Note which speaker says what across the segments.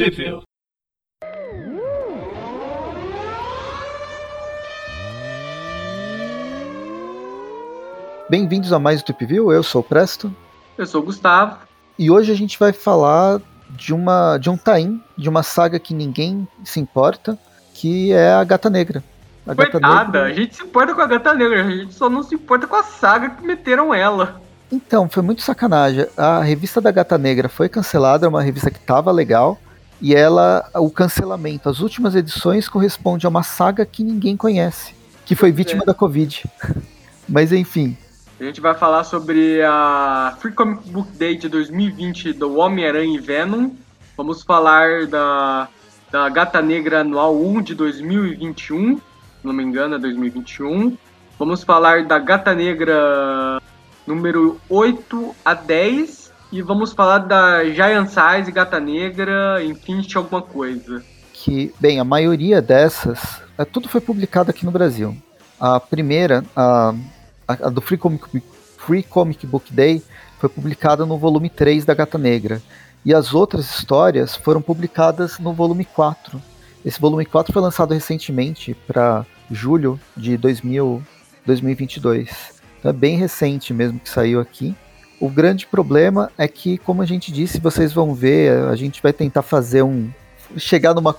Speaker 1: Tweepville.
Speaker 2: Bem-vindos a mais um Tweepville, eu sou o Presto.
Speaker 3: Eu sou o Gustavo.
Speaker 2: E hoje a gente vai falar de uma de um tain, de uma saga que ninguém se importa, que é a Gata Negra.
Speaker 3: A Coitada, Gata Negra... a gente se importa com a Gata Negra, a gente só não se importa com a saga que meteram ela.
Speaker 2: Então, foi muito sacanagem. A revista da Gata Negra foi cancelada, é uma revista que tava legal, e ela, o cancelamento, as últimas edições corresponde a uma saga que ninguém conhece, que foi vítima é. da Covid. Mas enfim.
Speaker 3: A gente vai falar sobre a Free Comic Book Day de 2020 do Homem-Aranha e Venom. Vamos falar da, da Gata Negra Anual 1 de 2021, se não me engano, é 2021. Vamos falar da Gata Negra número 8 a 10 e vamos falar da Giant Size, Gata Negra, Infinity alguma coisa.
Speaker 2: Que, bem, a maioria dessas, é, tudo foi publicado aqui no Brasil. A primeira, a, a, do Free Comic, Free Comic Book Day, foi publicada no volume 3 da Gata Negra. E as outras histórias foram publicadas no volume 4. Esse volume 4 foi lançado recentemente para julho de 2000, 2022. Então é bem recente mesmo que saiu aqui. O grande problema é que, como a gente disse, vocês vão ver, a gente vai tentar fazer um. chegar numa.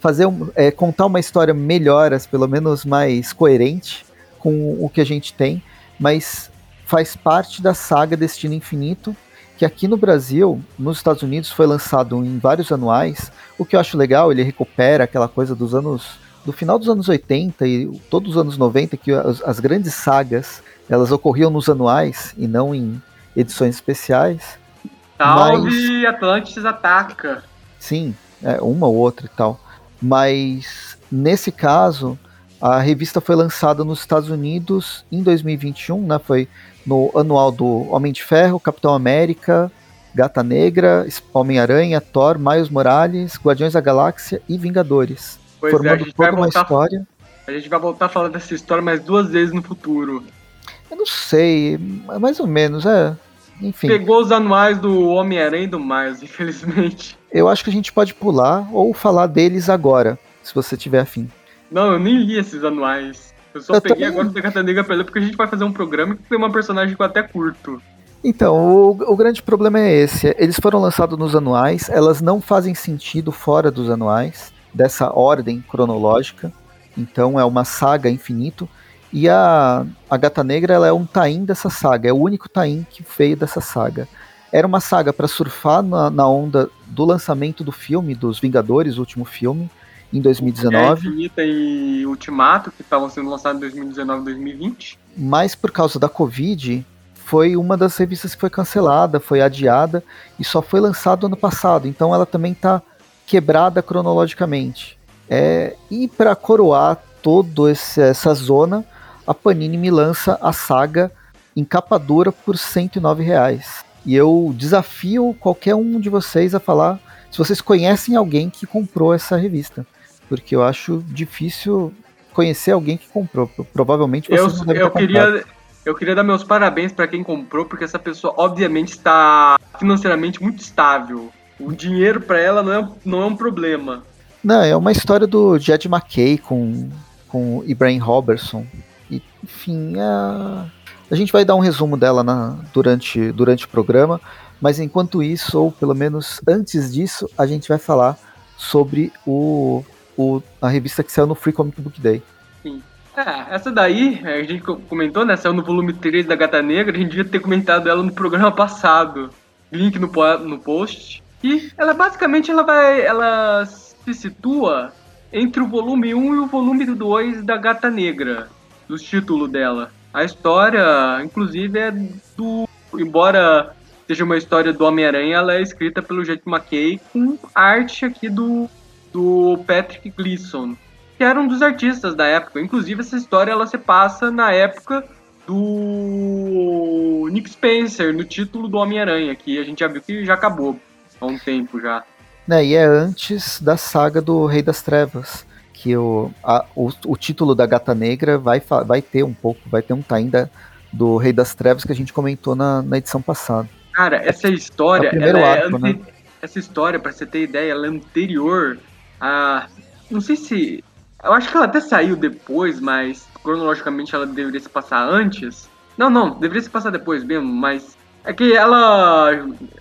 Speaker 2: fazer um, é, contar uma história melhor, pelo menos mais coerente com o que a gente tem, mas faz parte da saga Destino Infinito, que aqui no Brasil, nos Estados Unidos, foi lançado em vários anuais. O que eu acho legal, ele recupera aquela coisa dos anos. do final dos anos 80 e todos os anos 90, que as, as grandes sagas elas ocorriam nos anuais e não em edições especiais.
Speaker 3: Salve mas... Atlantis ataca!
Speaker 2: Sim, é, uma ou outra e tal. Mas nesse caso, a revista foi lançada nos Estados Unidos em 2021, né? Foi no anual do Homem de Ferro, Capitão América, Gata Negra, Homem-Aranha, Thor, Miles Morales, Guardiões da Galáxia e Vingadores.
Speaker 3: Pois formando é, toda uma voltar, história. A gente vai voltar a falar dessa história mais duas vezes no futuro.
Speaker 2: Eu não sei, mais ou menos, é. Enfim.
Speaker 3: Pegou os anuais do Homem-Aranha e do Miles, infelizmente.
Speaker 2: Eu acho que a gente pode pular ou falar deles agora, se você tiver afim.
Speaker 3: Não, eu nem li esses anuais. Eu só eu peguei também... agora o Gata Negra pra ler porque a gente vai fazer um programa que tem uma personagem que eu até curto.
Speaker 2: Então, o, o, grande problema é esse. Eles foram lançados nos anuais, elas não fazem sentido fora dos anuais, dessa ordem cronológica. Então é uma saga infinito. E a, a Gata Negra ela é um tain dessa saga, é o único tain que veio dessa saga. Era uma saga para surfar na, na, onda do lançamento do filme, dos Vingadores, o último filme, em 2019.
Speaker 3: Infinita e Ultimato, que estavam sendo lançados em 2019 e 2020.
Speaker 2: Mas por causa da Covid, foi uma das revistas que foi cancelada, foi adiada e só foi lançado ano passado. Então ela também está quebrada cronologicamente. É, e para coroar toda essa zona, a Panini me lança a saga em capa dura por 109 reais. E eu desafio qualquer um de vocês a falar se vocês conhecem alguém que comprou essa revista. Porque eu acho difícil conhecer alguém que comprou. Provavelmente
Speaker 3: você eu, não eu queria Eu queria dar meus parabéns para quem comprou, porque essa pessoa obviamente está financeiramente muito estável. O dinheiro para ela não é, não é um problema.
Speaker 2: Não, é uma história do Jed McKay com, com Ibrahim Robertson. E, enfim, a, a gente vai dar um resumo dela na, durante, durante o programa, mas enquanto isso, ou pelo menos antes disso, a gente vai falar sobre o, o, a revista que saiu no Free Comic Book Day.
Speaker 3: Sim. É, essa daí, a gente comentou, né? Saiu no volume 3 da Gata Negra, a gente devia ter comentado ela no programa passado. Link no, no post. E ela basicamente ela vai. Ela se situa entre o volume 1 e o volume 2 da Gata Negra dos títulos dela. A história, inclusive, é do. Embora seja uma história do Homem-Aranha, ela é escrita pelo Jet McKay com arte aqui do, do Patrick Gleason, que era um dos artistas da época. Inclusive, essa história ela se passa na época do Nick Spencer, no título do Homem-Aranha, que a gente já viu que já acabou há um tempo já.
Speaker 2: É, e é antes da saga do Rei das Trevas que o, a, o, o, título da Gata Negra vai, vai ter um pouco, vai ter um time da, do Rei das Trevas que a gente comentou na, na edição passada.
Speaker 3: Cara, essa história é é, arco, né? essa história, para você ter ideia, ela é anterior a. Não sei se. Eu acho que ela até saiu depois, mas cronologicamente ela deveria se passar antes. Não, não, deveria se passar depois mesmo, mas é que ela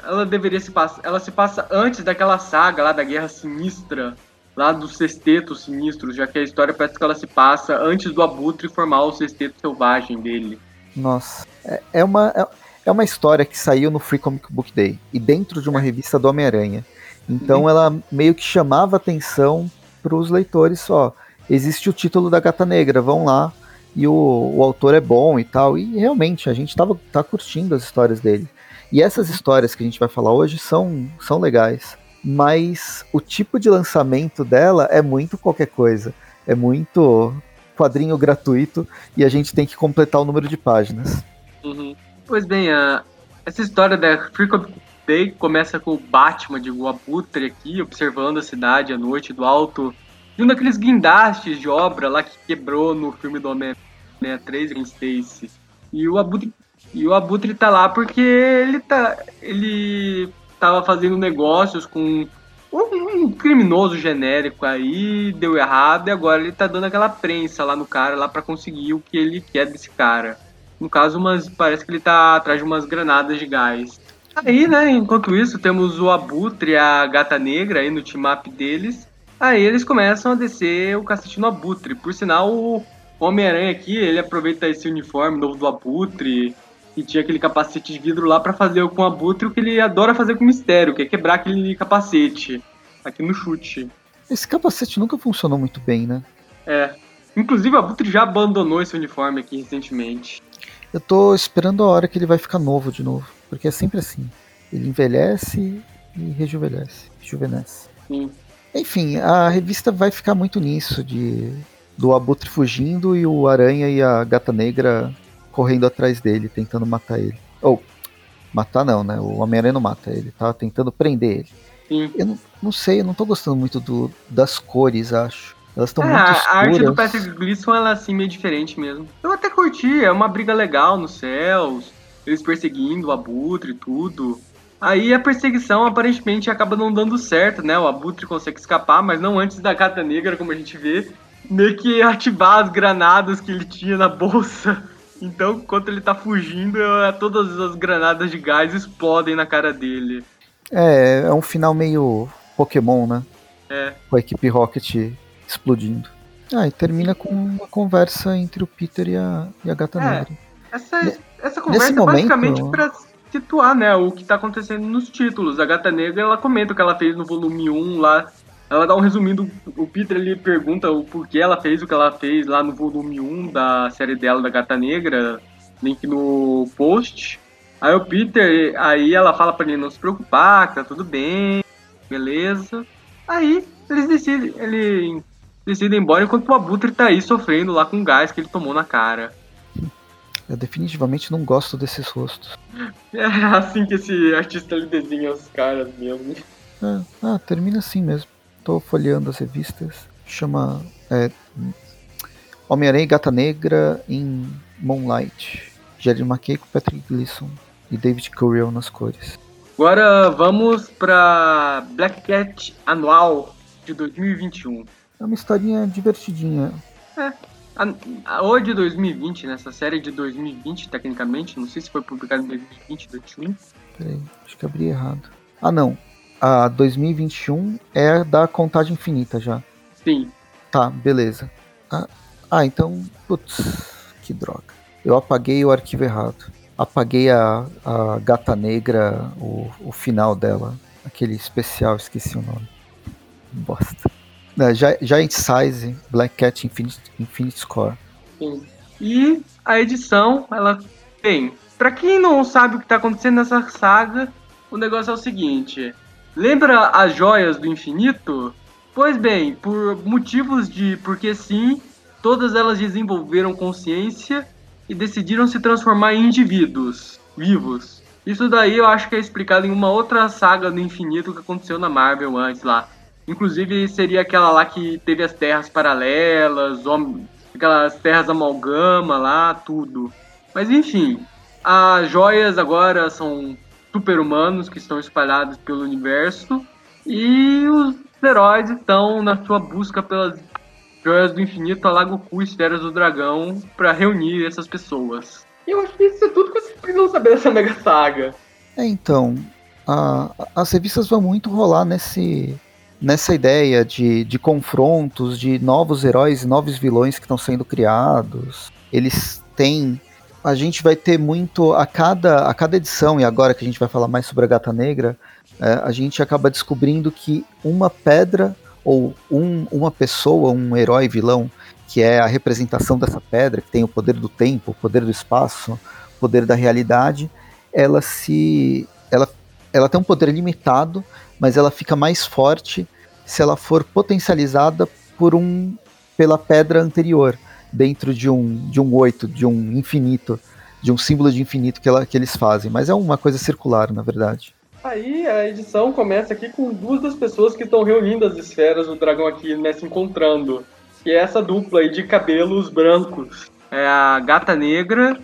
Speaker 3: ela deveria se passar, ela se passa antes daquela saga lá da Guerra Sinistra, lá dos sextetos sinistros, já que a história parece que ela se passa antes do Abutre formar o sexteto selvagem dele.
Speaker 2: Nossa, é, é uma é, é uma história que saiu no Free Comic Book Day e dentro de uma revista do Homem-Aranha. Então uhum. ela meio que chamava atenção para os leitores só. Existe o título da Gata Negra, vão lá e o, o autor é bom e tal. E realmente, a gente tava, tá curtindo as histórias dele. E essas histórias que a gente vai falar hoje são, são legais. Mas o tipo de lançamento dela é muito qualquer coisa. É muito quadrinho gratuito e a gente tem que completar o número de páginas.
Speaker 3: Uhum. Pois bem, a, essa história da Free Comic Day começa com o Batman de Abutre aqui, observando a cidade à noite do alto de um daqueles guindastes de obra lá que quebrou no filme do Homem-Aranha 3 em Stacy. E o Abutre e o Abutre tá lá porque ele tá ele tava fazendo negócios com um criminoso genérico aí, deu errado e agora ele tá dando aquela prensa lá no cara lá para conseguir o que ele quer desse cara. No caso, umas, parece que ele tá atrás de umas granadas de gás. Aí, né, enquanto isso, temos o Abutre e a Gata Negra aí no team-up deles. Aí eles começam a descer o cacete no Abutre. Por sinal, o Homem-Aranha aqui, ele aproveita esse uniforme novo do Abutre e tinha aquele capacete de vidro lá para fazer com o Abutre o que ele adora fazer com o Mistério, que é quebrar aquele capacete aqui no chute.
Speaker 2: Esse capacete nunca funcionou muito bem, né?
Speaker 3: É. Inclusive, o Abutre já abandonou esse uniforme aqui recentemente.
Speaker 2: Eu tô esperando a hora que ele vai ficar novo de novo, porque é sempre assim. Ele envelhece e rejuvenesce. rejuvenesce.
Speaker 3: Sim.
Speaker 2: Enfim, a revista vai ficar muito nisso, de do Abutre fugindo e o Aranha e a Gata Negra correndo atrás dele, tentando matar ele. Ou, matar não, né? O Homem-Aranha não mata ele, tá tentando prender ele.
Speaker 3: Sim.
Speaker 2: Eu não, não sei, eu não tô gostando muito do, das cores, acho. Elas estão
Speaker 3: é,
Speaker 2: muito escuras.
Speaker 3: A arte do Patrick Gleason, ela é assim, meio diferente mesmo. Eu até curti, é uma briga legal nos céus, eles perseguindo o Abutre e tudo. Aí a perseguição aparentemente acaba não dando certo, né? O Abutre consegue escapar, mas não antes da Gata Negra, como a gente vê, meio que ativar as granadas que ele tinha na bolsa. Então, enquanto ele tá fugindo, é, todas as granadas de gás explodem na cara dele.
Speaker 2: É, é um final meio Pokémon, né?
Speaker 3: É.
Speaker 2: Com a equipe Rocket explodindo. Ah, e termina com uma conversa entre o Peter e a, e a Gata
Speaker 3: é,
Speaker 2: Negra.
Speaker 3: Essa, essa conversa é basicamente pra situar, né, o que tá acontecendo nos títulos. A Gata Negra, ela comenta o que ela fez no volume 1 lá. Ela dá um resumindo, o Peter ele pergunta o porquê ela fez o que ela fez lá no volume 1 da série dela da Gata Negra, link no post. Aí o Peter, aí ela fala para ele não se preocupar, que tá tudo bem, beleza. Aí eles decidem, ele decide ir embora enquanto o Abutre tá aí sofrendo lá com o gás que ele tomou na cara.
Speaker 2: Eu definitivamente não gosto desses rostos.
Speaker 3: É assim que esse artista ele desenha os caras mesmo.
Speaker 2: É, ah, termina assim mesmo. Tô folheando as revistas. Chama é, Homem-Aranha e Gata Negra em Moonlight. Jerry McKay com Patrick Gleason e David Curiel nas cores.
Speaker 3: Agora vamos para Black Cat Anual de 2021.
Speaker 2: É uma historinha divertidinha.
Speaker 3: É. A, a, ou de 2020, nessa série de 2020, tecnicamente, não sei se foi publicado em 2020, 2021.
Speaker 2: Peraí, acho que abri errado. Ah, não. A 2021 é da contagem infinita já.
Speaker 3: Sim.
Speaker 2: Tá, beleza. Ah, ah então. Putz, que droga. Eu apaguei o arquivo errado. Apaguei a, a gata negra, o, o final dela. Aquele especial, esqueci o nome. Bosta. É, Giant Size Black Cat Infinite, Infinite Score.
Speaker 3: Sim. E a edição, ela tem. Pra quem não sabe o que tá acontecendo nessa saga, o negócio é o seguinte: lembra as joias do infinito? Pois bem, por motivos de porque sim, todas elas desenvolveram consciência e decidiram se transformar em indivíduos vivos. Isso daí eu acho que é explicado em uma outra saga do infinito que aconteceu na Marvel antes lá. Inclusive seria aquela lá que teve as terras paralelas, aquelas terras amalgama lá, tudo. Mas enfim, as joias agora são super-humanos que estão espalhados pelo universo e os heróis estão na sua busca pelas joias do infinito, Alago Cu e Esferas do Dragão para reunir essas pessoas. E eu acho que isso é tudo que vocês precisam saber dessa mega saga.
Speaker 2: É, então, a, as revistas vão muito rolar nesse, nessa ideia de, de confrontos, de novos heróis e novos vilões que estão sendo criados. Eles têm. A gente vai ter muito. A cada, a cada edição, e agora que a gente vai falar mais sobre a Gata Negra, é, a gente acaba descobrindo que uma pedra ou um, uma pessoa, um herói vilão, que é a representação dessa pedra, que tem o poder do tempo, o poder do espaço, o poder da realidade, ela se. Ela, ela tem um poder limitado, mas ela fica mais forte se ela for potencializada por um pela pedra anterior, dentro de um de um oito, de um infinito, de um símbolo de infinito que, ela, que eles fazem. Mas é uma coisa circular, na verdade.
Speaker 3: Aí a edição começa aqui com duas das pessoas que estão reunindo as esferas do dragão aqui, né, se encontrando. Que é essa dupla aí de cabelos brancos. É a gata negra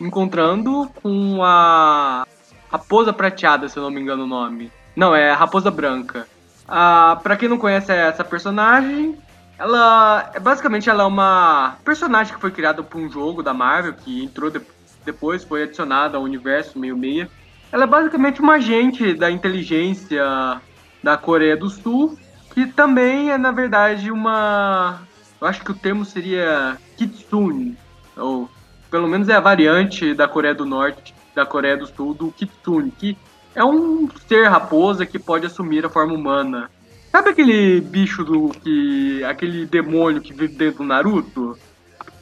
Speaker 3: encontrando com a raposa prateada, se eu não me engano o nome. Não, é raposa branca. Ah, pra quem não conhece essa personagem, ela é basicamente ela é uma personagem que foi criada por um jogo da Marvel que entrou de, depois, foi adicionada ao universo meio meia. Ela é basicamente uma agente da inteligência da Coreia do Sul, que também é, na verdade, uma. Eu acho que o termo seria Kitsune, ou pelo menos é a variante da Coreia do Norte, da Coreia do Sul, do Kitsune, que é um ser raposa que pode assumir a forma humana. Sabe aquele bicho do que. aquele demônio que vive dentro do Naruto?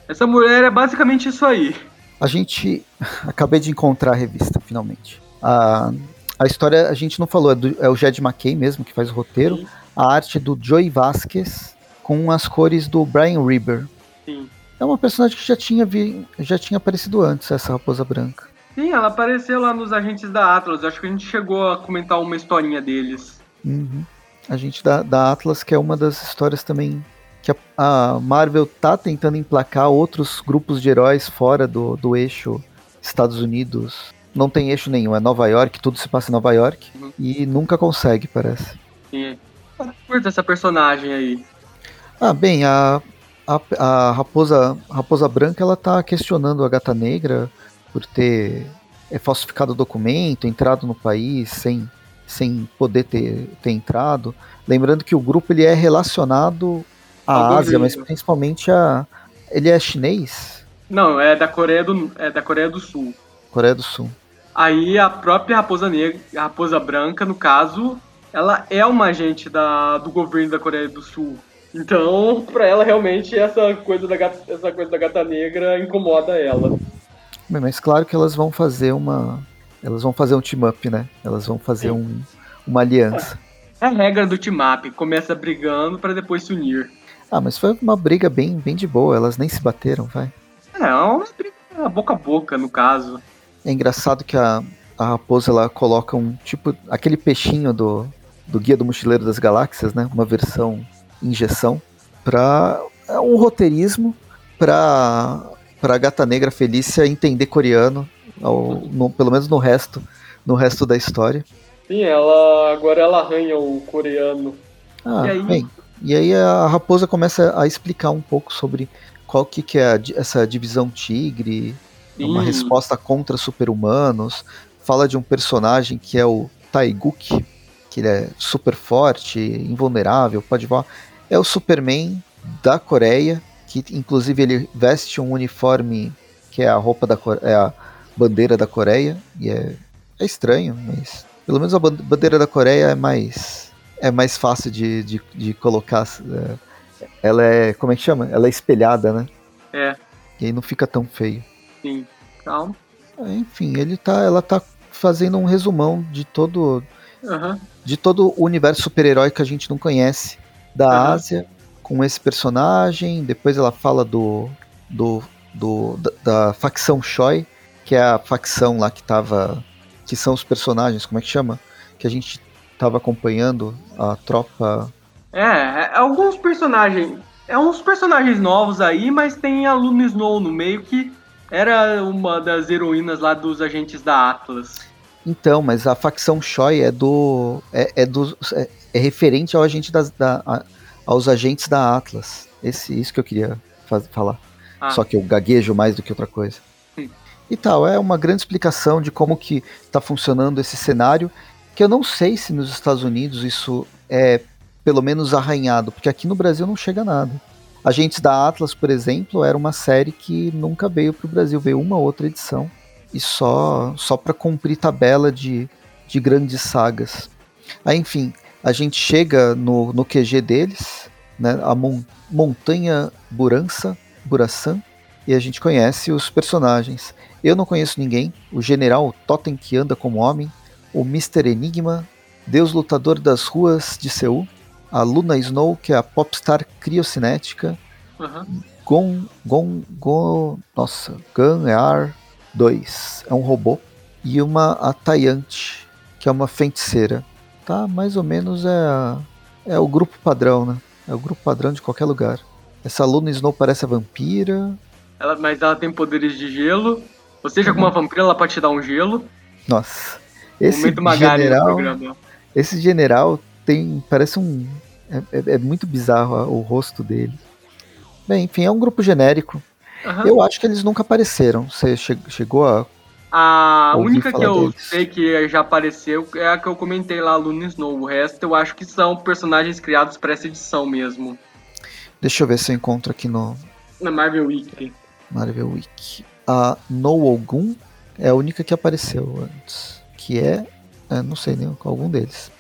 Speaker 3: Essa mulher é basicamente isso aí.
Speaker 2: A gente. Acabei de encontrar a revista, finalmente. A, a história a gente não falou, é, do, é o Jed McKay mesmo que faz o roteiro. Sim. A arte é do Joey Vasquez com as cores do Brian Reber.
Speaker 3: Sim.
Speaker 2: É uma personagem que já tinha, vi, já tinha aparecido antes, essa Raposa Branca.
Speaker 3: Sim, ela apareceu lá nos Agentes da Atlas. Acho que a gente chegou a comentar uma historinha deles.
Speaker 2: Uhum. A gente da, da Atlas, que é uma das histórias também que a, a, Marvel tá tentando emplacar outros grupos de heróis fora do, do eixo Estados Unidos, não tem eixo nenhum, é Nova York, tudo se passa em Nova York. Uhum. E nunca consegue, parece.
Speaker 3: Sim. Curta essa personagem aí.
Speaker 2: Ah, bem, a, a, a, Raposa, Raposa Branca ela tá questionando a Gata Negra por ter é, falsificado o documento, entrado no país sem, sem poder ter, ter entrado. Lembrando que o grupo ele é relacionado à Ásia, mas principalmente a. Ele é chinês?
Speaker 3: Não, é da Coreia do, é da Coreia do Sul.
Speaker 2: Coreia do Sul.
Speaker 3: Aí a própria Raposa Negra, a Raposa Branca, no caso, ela é uma agente da, do governo da Coreia do Sul. Então, pra ela, realmente, essa coisa da gata, essa coisa da gata negra incomoda ela.
Speaker 2: Bem, mas claro que elas vão fazer uma. Elas vão fazer um team-up, né? Elas vão fazer um, uma aliança.
Speaker 3: É a regra do team-up. Começa brigando para depois se unir.
Speaker 2: Ah, mas foi uma briga bem, bem de boa. Elas nem se bateram, vai.
Speaker 3: É, uma briga boca a boca, no caso.
Speaker 2: É engraçado que a, a raposa ela coloca um tipo. aquele peixinho do, do Guia do Mochileiro das Galáxias, né? Uma versão injeção. Pra. É um roteirismo pra, pra Gata Negra Felícia entender coreano. Ao, no, pelo menos no resto. No resto da história.
Speaker 3: Sim, ela. Agora ela arranha o coreano.
Speaker 2: Ah, e aí? Bem, e aí a raposa começa a explicar um pouco sobre qual que, que é a, essa divisão tigre, Sim. uma resposta contra super-humanos. Fala de um personagem que é o Taiguk, que ele é super forte, invulnerável, pode voar. É o Superman da Coreia, que inclusive ele veste um uniforme que é a roupa da é a bandeira da Coreia, e é, é estranho, mas pelo menos a bandeira da Coreia é mais é mais fácil de, de, de colocar. É, ela é. Como é que chama? Ela é espelhada, né?
Speaker 3: É.
Speaker 2: E aí não fica tão feio.
Speaker 3: Sim. Calma.
Speaker 2: Enfim, ele tá, ela tá fazendo um resumão de todo
Speaker 3: uhum.
Speaker 2: de todo o universo super-herói que a gente não conhece da uhum. Ásia com esse personagem. Depois ela fala do, do, do da, da, facção Choi, que é a facção lá que tava que são os personagens, como é que chama? Que a gente tava acompanhando a tropa.
Speaker 3: É, é alguns personagens, é uns personagens novos aí, mas tem a Luna Snow no meio que era uma das heroínas lá dos agentes da Atlas.
Speaker 2: Então, mas a facção Choi é do. é, é, do, é, é referente ao agente das, da, a, aos agentes da Atlas. Esse, isso que eu queria falar. Ah. Só que eu gaguejo mais do que outra coisa. E tal, é uma grande explicação de como que está funcionando esse cenário, que eu não sei se nos Estados Unidos isso é pelo menos arranhado, porque aqui no Brasil não chega nada. Agentes da Atlas, por exemplo, era uma série que nunca veio para o Brasil, veio uma outra edição e só só para cumprir tabela de, de grandes sagas. Aí, enfim, a gente chega no, no QG deles, né, a Mon Montanha Burança, Buraçan, e a gente conhece os personagens. Eu não conheço ninguém, o General Totem que anda como homem, o Mr. Enigma, Deus Lutador das Ruas de Seul, a Luna Snow, que é a popstar criocinética, uhum. Gon, Gon, Gon, nossa, Gun-Ar 2, é um robô, e uma Atayante, que é uma feiticeira. Tá, mais ou menos é, é o grupo padrão, né? É o grupo padrão de qualquer lugar. Essa Luna Snow parece a vampira.
Speaker 3: Ela, mas ela tem poderes de gelo. Ou seja, uhum. como uma vampira, ela pode te dar um gelo.
Speaker 2: Nossa. Esse general, esse general tem. Parece um. É, é, é muito bizarro o rosto dele. Bem, enfim, é um grupo genérico. Uhum. Eu acho que eles nunca apareceram. Você che chegou a.
Speaker 3: A única que eu deles? sei que já apareceu é a que eu comentei lá, Luna Snow. O resto eu acho que são personagens criados para essa edição mesmo.
Speaker 2: Deixa eu ver se eu encontro aqui no.
Speaker 3: Na Marvel Wiki.
Speaker 2: Marvel Wiki. A No Ogun é a única que apareceu antes. Que é. é não sei nem algum deles.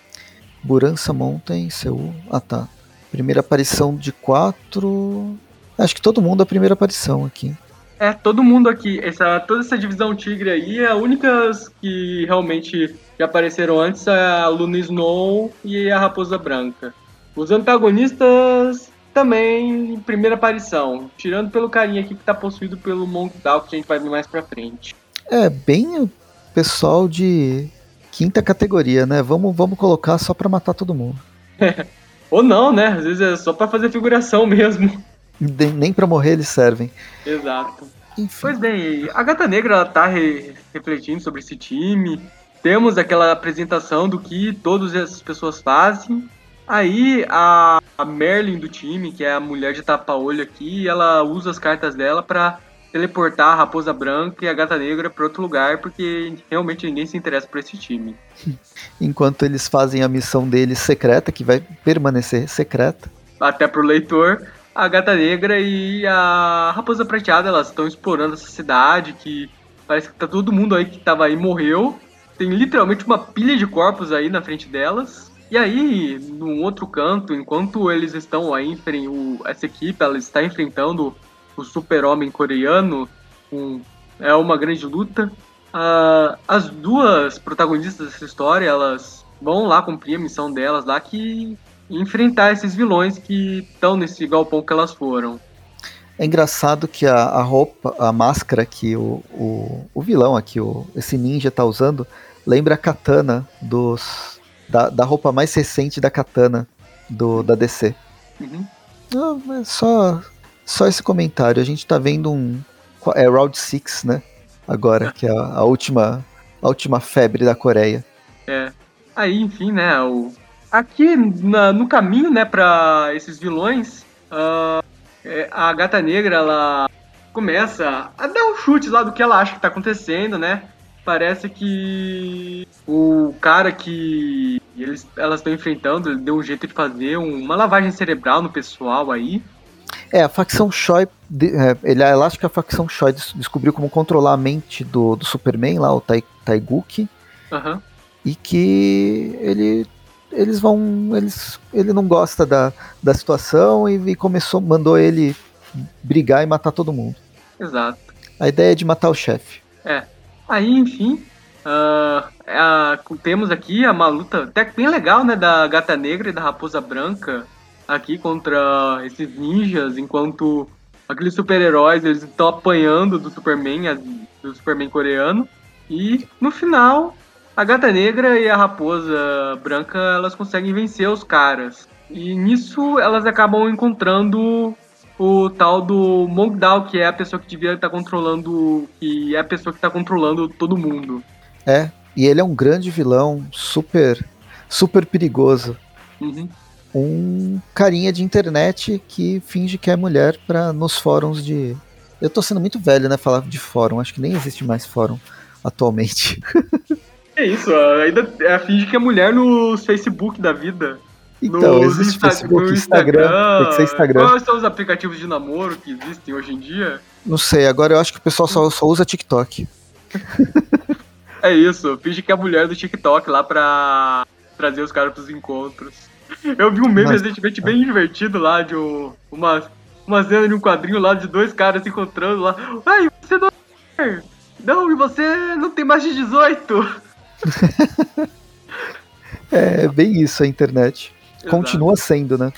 Speaker 2: Burança Mountain, Seul. Ah tá. Primeira aparição de quatro. Acho que todo mundo a primeira aparição aqui.
Speaker 3: É, todo mundo aqui. Essa, toda essa divisão tigre aí, é a únicas que realmente já apareceram antes é a Luna Snow e a Raposa Branca. Os antagonistas também em primeira aparição, tirando pelo carinha aqui que tá possuído pelo Monk Down, que a gente vai ver mais pra frente.
Speaker 2: É, bem o pessoal de quinta categoria, né? Vamos, vamos colocar só pra matar todo mundo.
Speaker 3: Ou não, né? Às vezes é só pra fazer figuração mesmo.
Speaker 2: Nem para morrer eles servem.
Speaker 3: Exato. Enfim. Pois bem, a Gata Negra ela tá re refletindo sobre esse time. Temos aquela apresentação do que todas essas pessoas fazem. Aí a, a Merlin do time, que é a mulher de tapa-olho aqui, ela usa as cartas dela para teleportar a Raposa Branca e a Gata Negra para outro lugar, porque realmente ninguém se interessa por esse time.
Speaker 2: Enquanto eles fazem a missão deles secreta, que vai permanecer secreta.
Speaker 3: Até pro leitor, a Gata Negra e a Raposa Prateada, elas estão explorando essa cidade que parece que tá todo mundo aí que tava aí morreu. Tem literalmente uma pilha de corpos aí na frente delas. E aí, num outro canto, enquanto eles estão aí, o, essa equipe ela está enfrentando o super-homem coreano, um, é uma grande luta. Uh, as duas protagonistas dessa história, elas vão lá cumprir a missão delas lá, que enfrentar esses vilões que estão nesse galpão que elas foram.
Speaker 2: É engraçado que a, a roupa, a máscara que o, o, o, vilão aqui, o, esse ninja tá usando, lembra a katana dos, da, da roupa mais recente da katana do, da DC. Uhum. Não, só, só esse comentário. A gente tá vendo um. É Round 6, né? Agora, que é a, a, última, a última febre da Coreia.
Speaker 3: É. Aí, enfim, né? O, Aqui na, no caminho, né, para esses vilões, uh, a Gata Negra ela começa a dar um chute lá do que ela acha que tá acontecendo, né? Parece que o cara que eles, elas estão enfrentando, ele deu um jeito de fazer uma lavagem cerebral no pessoal aí.
Speaker 2: É, a facção Choi, é, ele, acha que a facção Choi descobriu como controlar a mente do, do Superman lá, o tai, Taiguchi. Uhum. E que ele eles vão. Eles, ele não gosta da, da situação e, e, começou, mandou ele brigar e matar todo mundo.
Speaker 3: Exato.
Speaker 2: A ideia é de matar o chefe.
Speaker 3: É. Aí, enfim, uh, temos aqui uma luta até bem legal, né? Da gata negra e da raposa branca aqui contra esses ninjas, enquanto aqueles super-heróis eles estão apanhando do Superman, do Superman coreano. E no final, a gata negra e a raposa branca, elas conseguem vencer os caras. E nisso elas acabam encontrando o tal do Mongdal, que é a pessoa que devia estar controlando, que é a pessoa que está controlando todo mundo.
Speaker 2: É, E ele é um grande vilão, super, super perigoso.
Speaker 3: Uhum.
Speaker 2: Um carinha de internet que finge que é mulher para nos fóruns de. Eu tô sendo muito velho, né? Falar de fórum. Acho que nem existe mais fórum atualmente.
Speaker 3: É isso, ainda é, finge que é mulher nos Facebook da vida.
Speaker 2: Então,
Speaker 3: Nos
Speaker 2: existe
Speaker 3: Insta-
Speaker 2: Facebook,
Speaker 3: no
Speaker 2: Instagram, tem que ser Instagram.
Speaker 3: Quais são os aplicativos de namoro que existem hoje em dia?
Speaker 2: Não sei, agora eu acho que o pessoal só, só usa TikTok.
Speaker 3: É isso, finge que é a mulher do TikTok lá pra trazer os caras pros encontros. Eu vi um meme
Speaker 2: Nossa.
Speaker 3: recentemente bem divertido lá de um- uma, uma cena de um quadrinho lá de dois caras se encontrando lá. Ai, você não é. Não, e você não tem mais de 18.
Speaker 2: É bem isso a internet.
Speaker 3: Exato.
Speaker 2: Continua sendo, né?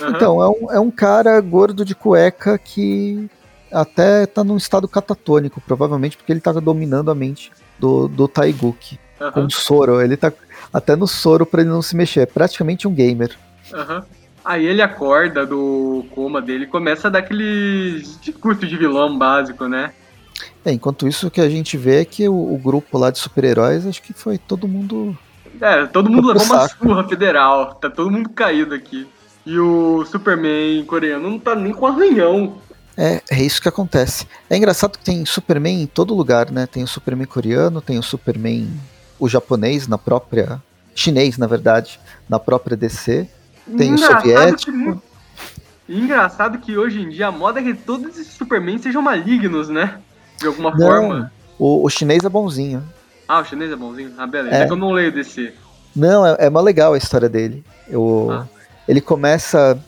Speaker 3: Aham.
Speaker 2: Então, é um, é um cara gordo de cueca que até tá num estado catatônico, provavelmente porque ele tá dominando a mente do, do Taiguchi.
Speaker 3: Aham,
Speaker 2: Com soro, ele tá até no soro pra ele não se mexer. É praticamente um gamer.
Speaker 3: aham. Aí ele acorda do coma dele e começa a dar aquele discurso de vilão básico, né?
Speaker 2: É, enquanto isso, o que a gente vê é que o, o grupo lá de super-heróis, acho que foi todo mundo.
Speaker 3: É, todo mundo levou uma surra federal. Tá todo mundo caído aqui. E o Superman coreano não tá nem com arranhão.
Speaker 2: É, é isso que acontece. É engraçado que tem Superman em todo lugar, né? Tem o Superman coreano, tem o Superman, o japonês na própria. chinês, na verdade, na própria DC. Tem o
Speaker 3: Engraçado
Speaker 2: soviético.
Speaker 3: que Engraçado que hoje em dia a moda é que todos esses Superman sejam malignos, né? De alguma
Speaker 2: Não,
Speaker 3: forma.
Speaker 2: o, o chinês é bonzinho.
Speaker 3: Ah, o chinês é bonzinho? Ah, beleza.
Speaker 2: É.
Speaker 3: É que eu não leio DC.
Speaker 2: Não, é, é mó legal a história dele. Eu,
Speaker 3: Ah.
Speaker 2: Ele começa.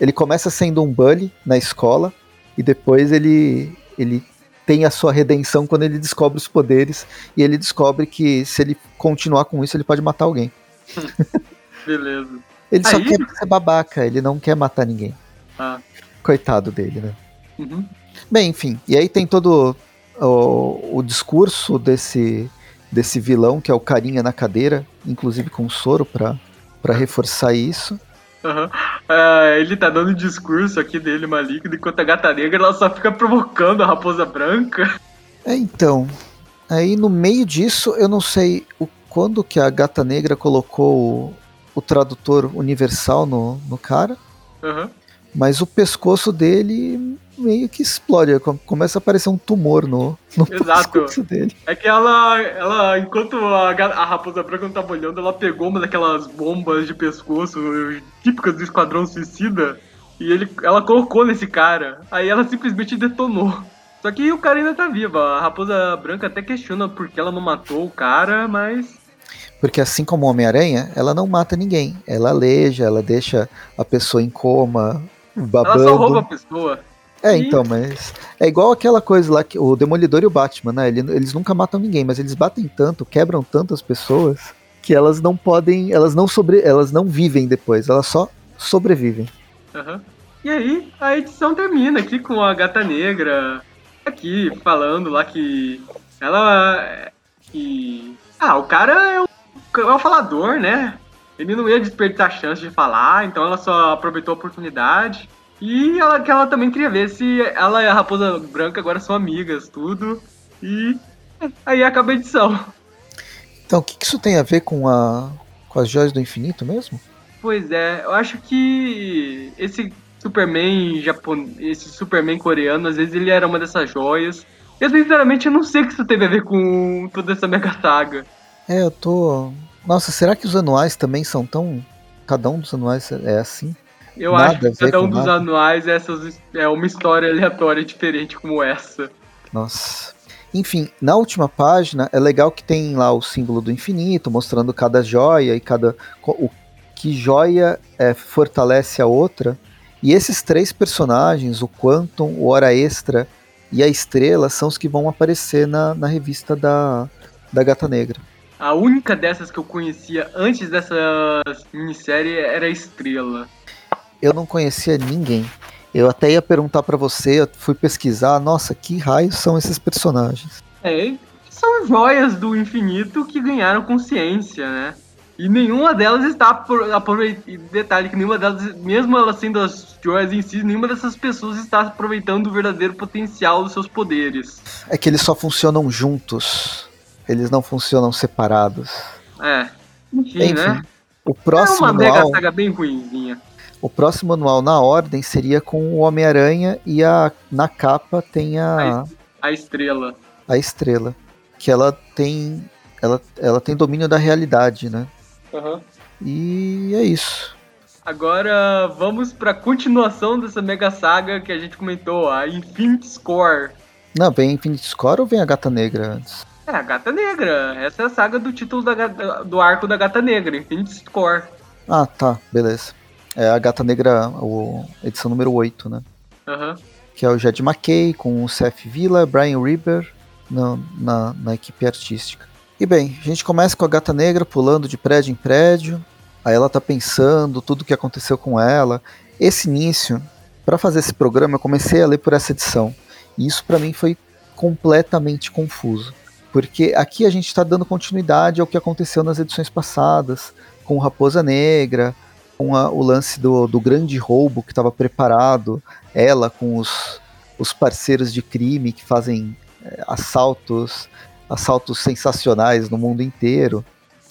Speaker 2: Ele começa sendo um bully na escola e depois ele, ele tem a sua redenção quando ele descobre os poderes e ele descobre que se ele continuar com isso ele pode matar alguém.
Speaker 3: Beleza.
Speaker 2: Ele só
Speaker 3: Aí-
Speaker 2: quer ser babaca, ele não quer matar ninguém.
Speaker 3: Ah.
Speaker 2: Coitado dele, né?
Speaker 3: Uhum.
Speaker 2: Bem, enfim, e aí tem todo o, o discurso desse, desse vilão, que é o carinha na cadeira, inclusive com soro pra, pra reforçar isso.
Speaker 3: Aham. Ah, ele tá dando um discurso aqui dele maligno, enquanto a gata negra ela só fica provocando a raposa branca.
Speaker 2: É, então, aí no meio disso, eu não sei o quando que a gata negra colocou o, o tradutor universal no, no cara,
Speaker 3: Aham.
Speaker 2: mas o pescoço dele meio que explode, com- começa a aparecer um tumor no, no
Speaker 3: Exato.
Speaker 2: dele.
Speaker 3: É que ela, ela enquanto a, a raposa branca não tava olhando, ela pegou uma daquelas bombas de pescoço típicas do Esquadrão Suicida e ele, ela colocou nesse cara. Aí ela simplesmente detonou. Só que o cara ainda tá vivo. A raposa branca até questiona por que ela não matou o cara, mas.
Speaker 2: Porque assim como o Homem-Aranha, ela não mata ninguém. Ela aleja, ela deixa a pessoa em coma, babando.
Speaker 3: Ela só rouba a pessoa.
Speaker 2: É,
Speaker 3: E-
Speaker 2: então, mas é igual aquela coisa lá que o Demolidor e o Batman, né? Ele- Eles nunca matam ninguém, mas eles batem tanto, quebram tanto as pessoas que elas não podem, elas não sobre, elas não vivem depois, elas só sobrevivem.
Speaker 3: Aham. E aí, a edição termina aqui com a gata negra aqui falando lá que ela. que. Ah, o cara é um, é um falador, né? Ele não ia desperdiçar a chance de falar, então ela só aproveitou a oportunidade. E ela, que ela também queria ver se ela e a Raposa Branca agora são amigas, tudo. E aí acaba a edição.
Speaker 2: Então, o que, que isso tem a ver com a com as joias do infinito mesmo?
Speaker 3: Pois é, eu acho que esse Superman japonês, esse Superman coreano, às vezes ele era uma dessas joias. Eu sinceramente eu não sei o que isso teve a ver com toda essa mega saga.
Speaker 2: É, eu tô. Nossa, será que os anuais também são tão. Cada um dos anuais é assim?
Speaker 3: Eu
Speaker 2: Nada
Speaker 3: acho que cada um dos
Speaker 2: nada.
Speaker 3: anuais essas, é uma história aleatória diferente como essa.
Speaker 2: Nossa. Enfim, na última página é legal que tem lá o símbolo do infinito, mostrando cada joia e cada. o que joia é, fortalece a outra. E esses três personagens, o Quantum, o Hora Extra e a Estrela, são os que vão aparecer na, na revista da, da Gata Negra.
Speaker 3: A única dessas que eu conhecia antes dessa minissérie era a Estrela.
Speaker 2: Eu não conhecia ninguém. Eu até ia perguntar pra você, eu fui pesquisar, nossa, que raios são esses personagens?
Speaker 3: É, são joias do infinito que ganharam consciência, né? E nenhuma delas está aproveitando. Detalhe que nenhuma delas, mesmo elas sendo as joias em si, nenhuma dessas pessoas está aproveitando o verdadeiro potencial dos seus poderes.
Speaker 2: É que eles só funcionam juntos. eles não funcionam separados.
Speaker 3: É. Enfim, Enfim né?
Speaker 2: O próximo
Speaker 3: é uma mega saga bem ruimzinha.
Speaker 2: O próximo manual na ordem seria com o Homem-Aranha e a, na capa tem a.
Speaker 3: A estrela.
Speaker 2: A estrela. Que ela tem. Ela, ela tem domínio da realidade, né?
Speaker 3: Uhum.
Speaker 2: E é isso.
Speaker 3: Agora vamos pra continuação dessa mega saga que a gente comentou, a Infinite Score.
Speaker 2: Não, vem Infinite Score ou vem a Gata Negra antes?
Speaker 3: É, a Gata Negra. Essa é a saga do título da, do arco da Gata Negra, Infinite Score.
Speaker 2: Ah, tá, beleza. É a Gata Negra, o, edição número 8, né?
Speaker 3: Uhum.
Speaker 2: Que é o Jed McKay com o Seth Villa, Brian Reber na, na, na equipe artística. E bem, a gente começa com a Gata Negra pulando de prédio em prédio. Aí ela tá pensando tudo o que aconteceu com ela. Esse início, para fazer esse programa, eu comecei a ler por essa edição. E isso para mim foi completamente confuso. Porque aqui a gente está dando continuidade ao que aconteceu nas edições passadas, com Raposa Negra, com a, o lance do, do grande roubo que estava preparado, ela com os, os parceiros de crime que fazem é, assaltos assaltos sensacionais no mundo inteiro.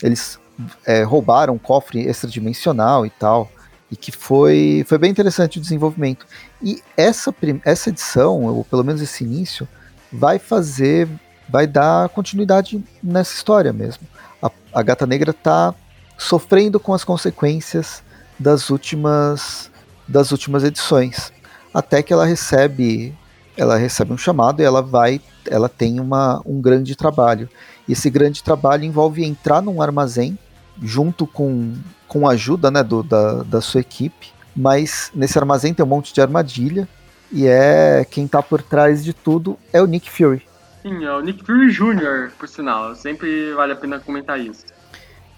Speaker 2: Eles é, roubaram um cofre extradimensional e tal. E que foi, foi bem interessante o desenvolvimento. E essa, essa edição, ou pelo menos esse início, vai fazer, vai dar continuidade nessa história mesmo. A, a Gata Negra está sofrendo com as consequências das últimas das últimas edições, até que ela recebe ela recebe um chamado e ela vai, ela tem uma, um grande trabalho. E esse grande trabalho envolve entrar num armazém junto com, com a ajuda né, do, da, da sua equipe, mas nesse armazém tem um monte de armadilha e é quem está por trás de tudo é o Nick Fury.
Speaker 3: Sim, é o Nick Fury Jr., por sinal. Sempre vale a pena comentar isso.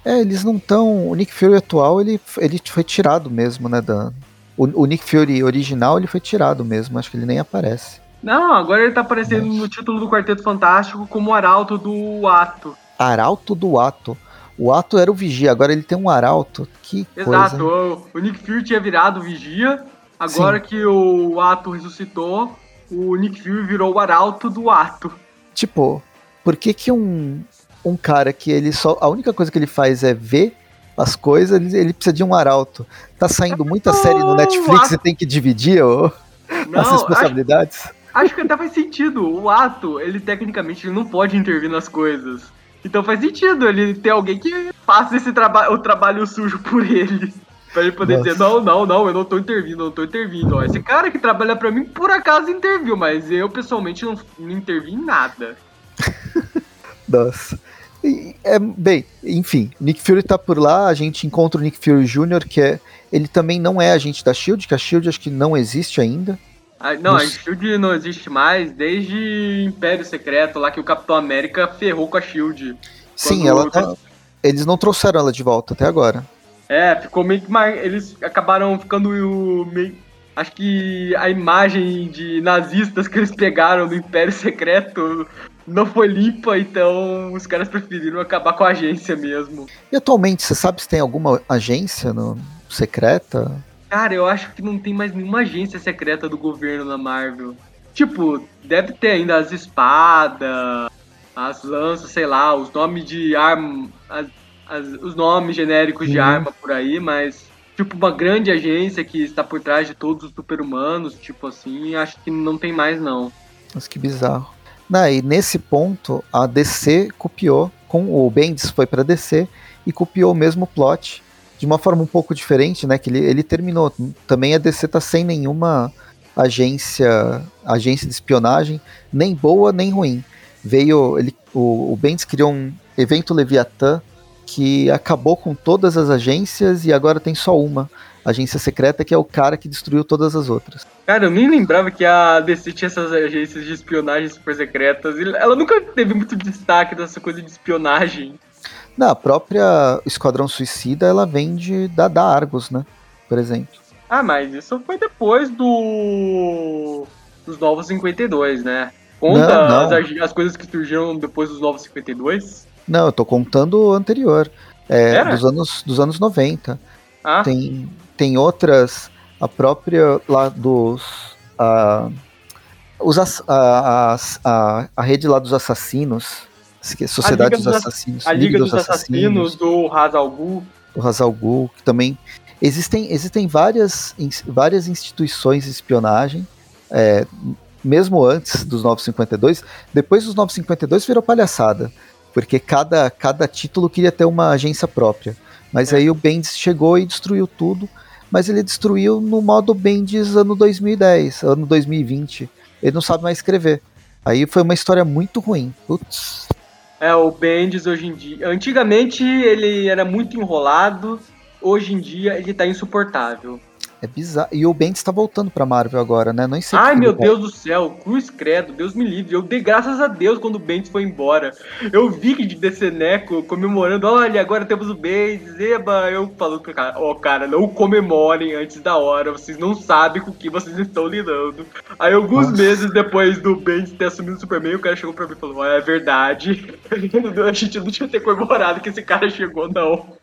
Speaker 2: É, eles não estão. O Nick Fury atual ele, ele foi tirado mesmo, né? Da, o, o Nick Fury original ele foi tirado mesmo, acho que ele nem aparece.
Speaker 3: Não, agora ele tá aparecendo no título do Quarteto Fantástico como Arauto do Ato.
Speaker 2: Arauto do Ato. O Ato era o Vigia, agora ele tem um Arauto. Que
Speaker 3: Exato,
Speaker 2: coisa.
Speaker 3: O, o Nick Fury tinha virado Vigia, agora Sim. que o Ato ressuscitou, o Nick Fury virou o Arauto do Ato.
Speaker 2: Tipo, por que que um, um cara que ele só... A única coisa que ele faz é ver as coisas, ele, ele precisa de um arauto. Tá saindo muita série no Netflix e tem que dividir oh, Não, as responsabilidades.
Speaker 3: Acho... Acho que até faz sentido. O ato, ele tecnicamente ele não pode intervir nas coisas. Então faz sentido ele ter alguém que faça esse trabalho, o trabalho sujo por ele. Pra ele poder Nossa. dizer, não, não, não, eu não tô intervindo, eu não tô intervindo. Ó, esse cara que trabalha pra mim, por acaso interviu, mas eu pessoalmente não, não intervi em nada.
Speaker 2: Nossa. É, bem, enfim, Nick Fury tá por lá, a gente encontra o Nick Fury Jr., que é. Ele também não é agente da Shield, que a Shield acho que não existe ainda.
Speaker 3: A, não, a Shield não existe mais desde Império Secreto, lá que o Capitão América ferrou com a Shield.
Speaker 2: Sim, ela tá, eles não trouxeram ela de volta até agora.
Speaker 3: É, ficou meio que mais. Eles acabaram ficando meio. Acho que a imagem de nazistas que eles pegaram do Império Secreto não foi limpa, então os caras preferiram acabar com a agência mesmo.
Speaker 2: E atualmente, você sabe se tem alguma agência no, secreta?
Speaker 3: Cara, eu acho que não tem mais nenhuma agência secreta do governo na Marvel. Tipo, deve ter ainda as espadas, as lanças, sei lá, os nomes de arma. As, as, os nomes genéricos de uhum. arma por aí, mas tipo uma grande agência que está por trás de todos os super-humanos, tipo assim, acho que não tem mais não.
Speaker 2: Mas que bizarro. Não, e nesse ponto a DC copiou com o Bendis foi para DC e copiou o mesmo plot de uma forma um pouco diferente, né? Que ele, ele terminou. Também a DC tá sem nenhuma agência agência de espionagem, nem boa nem ruim. Veio ele, o, o Bendis criou um evento Leviatã que acabou com todas as agências e agora tem só uma agência secreta que é o cara que destruiu todas as outras.
Speaker 3: Cara, eu nem lembrava que a DC tinha essas agências de espionagem super secretas. Ela nunca teve muito destaque dessa coisa de espionagem.
Speaker 2: Não, a própria Esquadrão Suicida, ela vem de, da, da Argos, né? Por exemplo.
Speaker 3: Ah, mas isso foi depois do dos Novos 52, né? Conta não, não. As, as, coisas que surgiram depois dos Novos 52?
Speaker 2: Não, eu tô contando o anterior. É, dos anos, dos anos 90. Ah. Tem, tem outras, a própria lá dos. A, os, a, a, a, rede lá dos assassinos Sociedade dos Assassinos.
Speaker 3: A Liga, Liga dos, dos, Assassinos, Assassinos do Hazal Ghul.
Speaker 2: Do Hazal Ghul, que também existem, existem várias, várias instituições de espionagem, é, mesmo antes dos 952. Depois dos 952 virou palhaçada, porque cada, cada título queria ter uma agência própria. Mas é. aí o Bendis chegou e destruiu tudo, mas ele destruiu no modo Bendis ano 2010, ano 2020. Ele não sabe mais escrever. Aí foi uma história muito ruim. Putz.
Speaker 3: É, o Bendis hoje em dia. Antigamente ele era muito enrolado, hoje em dia ele tá insuportável.
Speaker 2: É bizarro. E o Bendis tá voltando pra Marvel agora, né? Não sei
Speaker 3: Ai, meu Deus do céu. Cruz credo. Deus me livre. Eu dei graças a Deus quando o Bendis foi embora. Eu vi que de Deceneco comemorando. Olha, agora temos o Bendis. Eba. Eu falo pro cara, ó, oh, cara, não comemorem antes da hora. Vocês não sabem com o que vocês estão lidando. Aí, alguns Nossa. meses depois do Bendis ter assumido o Superman, o cara chegou pra mim e falou: é verdade. a gente não tinha ter comemorado que esse cara chegou, não.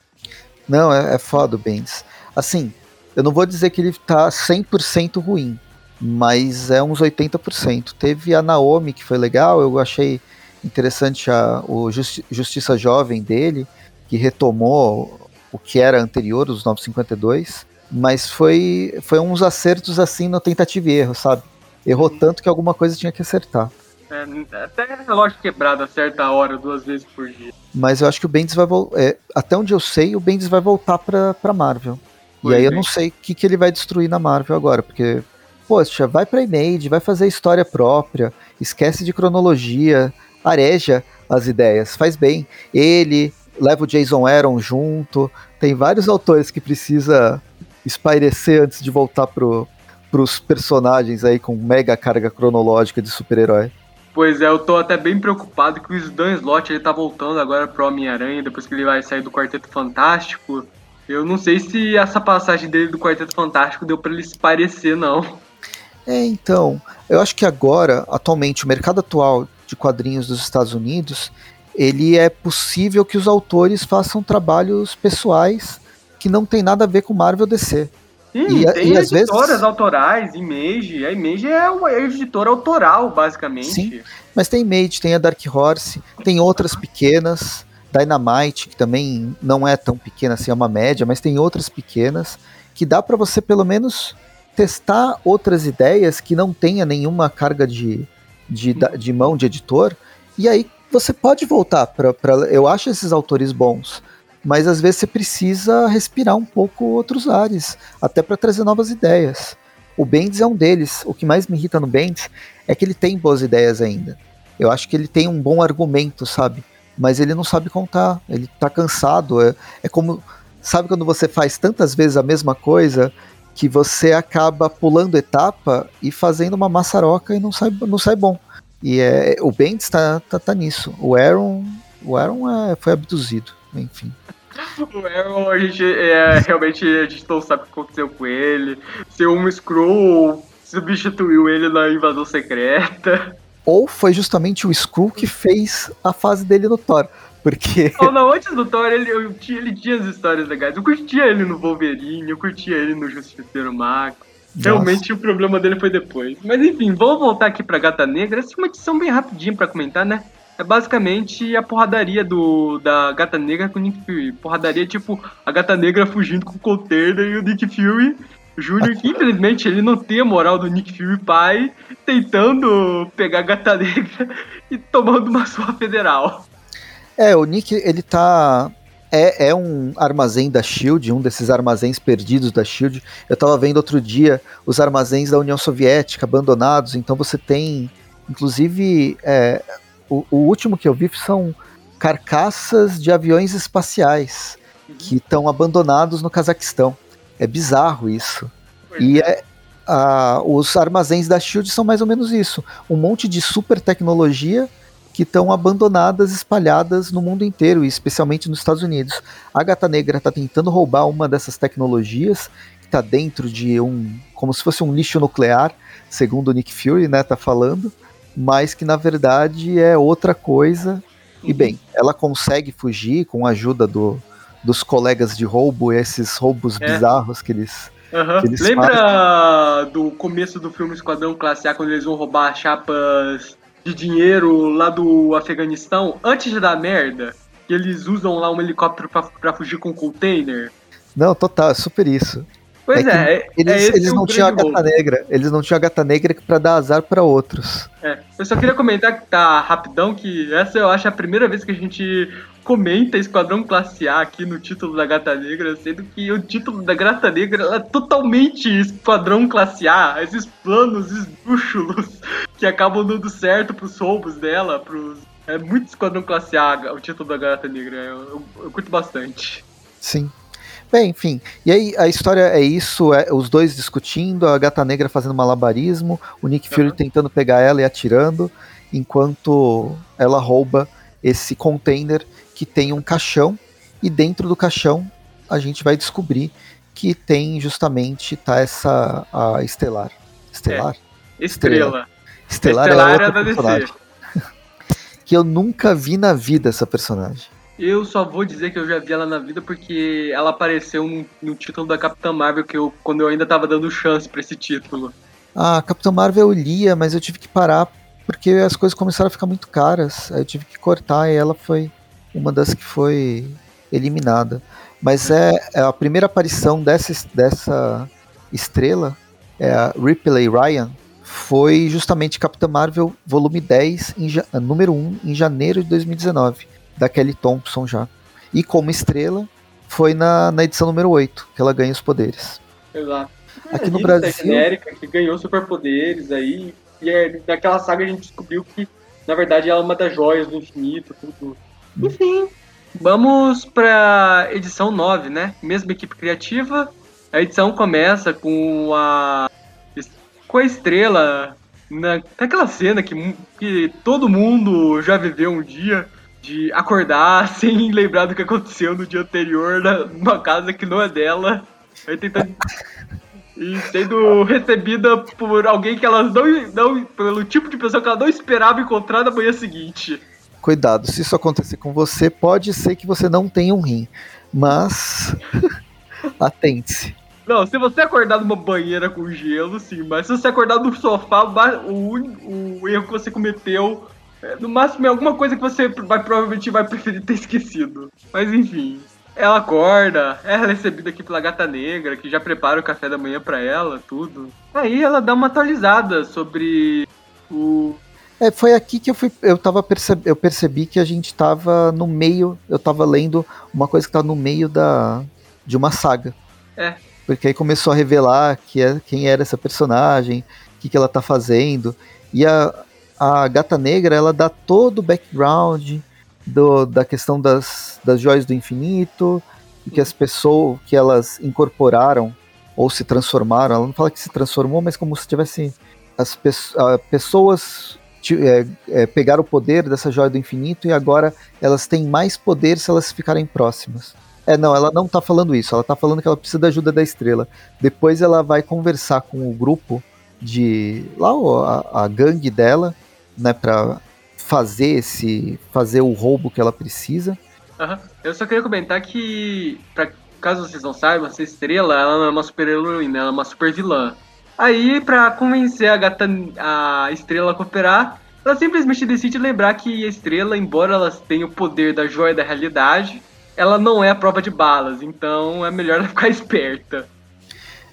Speaker 2: Não, é, é foda o Bendis. Assim, eu não vou dizer que ele tá 100% ruim, mas é uns 80%. Teve a Naomi, que foi legal, eu achei interessante a, o Justi Justiça Jovem dele, que retomou o que era anterior, os 952, mas foi, foi uns acertos assim no tentativa e erro, sabe? Errou tanto que alguma coisa tinha que acertar.
Speaker 3: É, até relógio quebrado acerta a hora duas vezes por dia.
Speaker 2: Mas eu acho que o Bendis vai voltar. É, até onde eu sei, o Bendis vai voltar pra, pra Marvel. Foi e aí bem. eu não sei o que, que ele vai destruir na Marvel agora, porque, poxa, vai pra Image, vai fazer história própria, esquece de cronologia, areja as ideias, faz bem. Ele leva o Jason Aaron junto, tem vários autores que precisa espairecer antes de voltar pro, pros personagens aí com mega carga cronológica de super-herói.
Speaker 3: Pois é, eu tô até bem preocupado que o Dan Slott ele tá voltando agora pro Homem-Aranha, depois que ele vai sair do Quarteto Fantástico. Eu não sei se essa passagem dele do Quarteto Fantástico deu para ele se parecer, não.
Speaker 2: É, então, eu acho que agora, atualmente, o mercado atual de quadrinhos dos Estados Unidos, ele é possível que os autores façam trabalhos pessoais que não tem nada a ver com Marvel DC.
Speaker 3: Sim, e, tem e editoras vezes... autorais, Image. A Image é uma editora autoral, basicamente. Sim,
Speaker 2: mas tem Image, tem a Dark Horse, tem outras pequenas. Dynamite, que também não é tão pequena assim, é uma média, mas tem outras pequenas que dá para você pelo menos testar outras ideias que não tenha nenhuma carga de, de, de mão de editor, e aí você pode voltar para. Eu acho esses autores bons, mas às vezes você precisa respirar um pouco outros ares, até para trazer novas ideias. O Bendis é um deles. O que mais me irrita no Bendis é que ele tem boas ideias ainda. Eu acho que ele tem um bom argumento, sabe? Mas ele não sabe contar, ele tá cansado. É, é como. Sabe quando você faz tantas vezes a mesma coisa que você acaba pulando etapa e fazendo uma maçaroca e não sai, não sai bom. E é, o Bendis tá, tá, tá nisso. O Aaron, o Aaron é, foi abduzido, enfim.
Speaker 3: O Aaron, a gente é, realmente a gente não sabe o que aconteceu com ele. Se um Screw substituiu ele na invasão secreta
Speaker 2: ou foi justamente o Skrull que fez a fase dele no Thor. Porque.
Speaker 3: Oh, não, antes do Thor, ele, eu, ele tinha as histórias legais. Eu curtia ele no Wolverine, eu curtia ele no Justiceiro Mago. Realmente o problema dele foi depois. Mas enfim, vamos voltar aqui pra Gata Negra. Essa é uma edição bem rapidinha para comentar, né? É basicamente a porradaria do, da Gata Negra com o Nick Fury. Porradaria tipo a Gata Negra fugindo com o Colterna e o Nick Fury Júnior, que infelizmente ele não tem a moral do Nick Fury pai, tentando pegar a gata negra e tomando uma sua federal.
Speaker 2: É, o Nick, ele tá. É, é um armazém da Shield, um desses armazéns perdidos da Shield. Eu tava vendo outro dia os armazéns da União Soviética abandonados, então você tem. Inclusive, é, o, o último que eu vi são carcaças de aviões espaciais que estão abandonados no Cazaquistão. É bizarro isso. E é, os armazéns da Shield são mais ou menos isso. Um monte de super tecnologia que estão abandonadas, espalhadas no mundo inteiro, e especialmente nos Estados Unidos. A Gata Negra está tentando roubar uma dessas tecnologias que está dentro de um, como se fosse um lixo nuclear, segundo o Nick Fury, né, tá falando, mas que na verdade é outra coisa. E bem, ela consegue fugir com a ajuda do, dos colegas de roubo, esses roubos é. bizarros que eles.
Speaker 3: Uhum. Que eles Lembra fazem. do começo do filme Esquadrão Classe A, quando eles vão roubar chapas de dinheiro lá do Afeganistão, antes de dar merda, que eles usam lá um helicóptero pra fugir com um container.
Speaker 2: Não, total, é super isso.
Speaker 3: Pois é, é, é
Speaker 2: eles,
Speaker 3: é
Speaker 2: eles não tinham a gata negra. Eles não tinham a gata negra para dar azar para outros.
Speaker 3: É, eu só queria comentar que tá rapidão que essa eu acho a primeira vez que a gente comenta Esquadrão Classe A aqui no título da Gata Negra, sendo que o título da Gata Negra é totalmente Esquadrão Classe A, esses planos esdrúxulos que acabam dando certo pros roubos dela, pros... É muito Esquadrão Classe A o título da Gata Negra, eu, eu, eu curto bastante.
Speaker 2: Sim. Bem, enfim. E aí a história é isso, é os dois discutindo, a gata negra fazendo malabarismo, o Nick Fury uhum. tentando pegar ela e atirando, enquanto ela rouba esse container que tem um caixão e dentro do caixão a gente vai descobrir que tem justamente tá essa a Estelar.
Speaker 3: Estelar? É. Estrela.
Speaker 2: Estelar, Estelar é, é da DC. que eu nunca vi na vida essa personagem.
Speaker 3: Eu só vou dizer que eu já vi ela na vida porque ela apareceu no, no título da Capitã Marvel que eu, quando eu ainda tava dando chance para esse título.
Speaker 2: Ah, Capitã Marvel eu lia, mas eu tive que parar porque as coisas começaram a ficar muito caras. Aí eu tive que cortar e ela foi uma das que foi eliminada. Mas é, é a primeira aparição dessa, dessa estrela, é a Ripley Ryan, foi justamente Capitã Marvel volume 10, em, número 1, em janeiro de 2019 da Kelly Thompson já. E como estrela, foi na, na edição número 8 que ela ganha os poderes.
Speaker 3: Exato.
Speaker 2: Aqui é, no Brasil.
Speaker 3: genérica que ganhou superpoderes aí. E é, naquela saga a gente descobriu que, na verdade, ela é uma das joias do infinito, tudo. Hum. Enfim. Vamos pra edição 9, né? Mesma equipe criativa. A edição começa com a. com a estrela. Na, naquela cena que, que todo mundo já viveu um dia de acordar sem lembrar do que aconteceu no dia anterior numa casa que não é dela. Aí tentando. e sendo recebida por alguém que ela não, não. pelo tipo de pessoa que ela não esperava encontrar na manhã seguinte.
Speaker 2: Cuidado, se isso acontecer com você, pode ser que você não tenha um rim. Mas. atente-se.
Speaker 3: Não, se você acordar numa banheira com gelo, sim, mas se você acordar no sofá, o, o erro que você cometeu no máximo é alguma coisa que você vai, provavelmente vai preferir ter esquecido. Mas enfim. Ela acorda, é recebida aqui pela gata negra, que já prepara o café da manhã para ela, tudo. Aí ela dá uma atualizada sobre o.
Speaker 2: É, foi aqui que eu fui. Eu, tava perceb, eu percebi que a gente tava no meio. Eu tava lendo uma coisa que tá no meio da. de uma saga.
Speaker 3: É.
Speaker 2: Porque aí começou a revelar que é, quem era essa personagem, o que, que ela tá fazendo. E a, a Gata Negra ela dá todo o background do, da questão das, das joias do infinito e que as pessoas que elas incorporaram ou se transformaram, ela não fala que se transformou, mas como se tivesse as pe pessoas é, é, pegaram o poder dessa joia do infinito e agora elas têm mais poder se elas ficarem próximas. É, não, ela não tá falando isso, ela tá falando que ela precisa da ajuda da estrela. Depois ela vai conversar com o grupo de. lá, a, a gangue dela, né, para fazer esse fazer o roubo que ela precisa.
Speaker 3: Uhum. Eu só queria comentar que, pra, caso vocês não saibam, essa estrela ela não é uma super heroína, ela é uma super vilã. Aí, para convencer a gata a estrela a cooperar, ela simplesmente decide lembrar que a estrela, embora ela tenha o poder da joia da realidade, ela não é a prova de balas, então é melhor ela ficar esperta.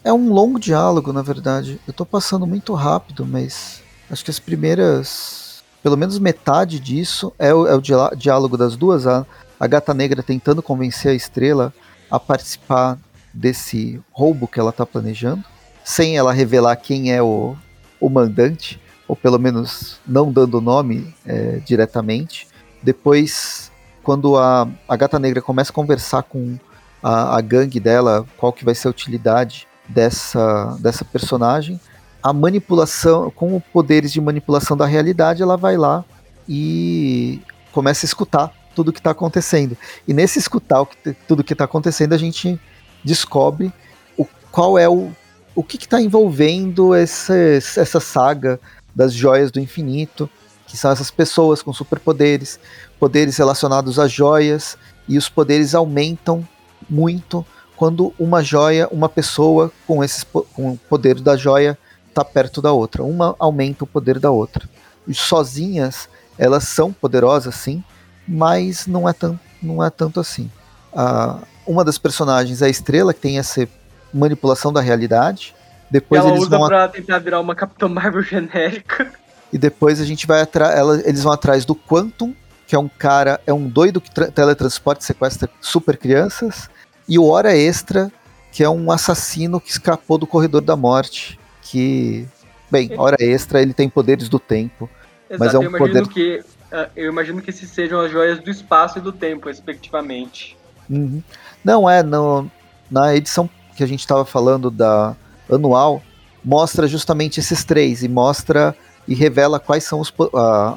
Speaker 2: É um longo diálogo, na verdade. Eu tô passando muito rápido, mas Acho que as primeiras. Pelo menos metade disso é o, é o diálogo das duas. A, a gata negra tentando convencer a estrela a participar desse roubo que ela está planejando, sem ela revelar quem é o, o mandante, ou pelo menos não dando o nome é, diretamente. Depois, quando a, a gata negra começa a conversar com a, a gangue dela, qual que vai ser a utilidade dessa, dessa personagem, a manipulação, com poderes de manipulação da realidade, ela vai lá e começa a escutar tudo que está acontecendo. E nesse escutar o que, tudo que está acontecendo, a gente descobre o, qual é o, o que está envolvendo essa, essa saga das joias do infinito, que são essas pessoas com superpoderes, poderes relacionados a joias, e os poderes aumentam muito quando uma joia, uma pessoa com, esses, com o poder da joia está perto da outra. Uma aumenta o poder da outra. sozinhas, elas são poderosas, sim, mas não é, tão, não é tanto assim. Ah, uma das personagens é a Estrela, que tem essa manipulação da realidade. Depois
Speaker 3: ela
Speaker 2: eles
Speaker 3: usa
Speaker 2: vão
Speaker 3: pra tentar virar uma Capitã Marvel genérica.
Speaker 2: e depois a gente vai atrás, eles vão atrás do Quantum, que é um cara, é um doido que teletransporta e sequestra super crianças, e o Hora Extra, que é um assassino que escapou do corredor da morte, que, bem, Hora Extra, ele tem poderes do tempo,
Speaker 3: Exato,
Speaker 2: mas é um
Speaker 3: eu imagino
Speaker 2: poder
Speaker 3: que ah, eu imagino que esses sejam as joias do espaço e do tempo, respectivamente.
Speaker 2: Uhum. Não é, no, na edição que a gente estava falando da anual, mostra justamente esses três e mostra e revela quais são os,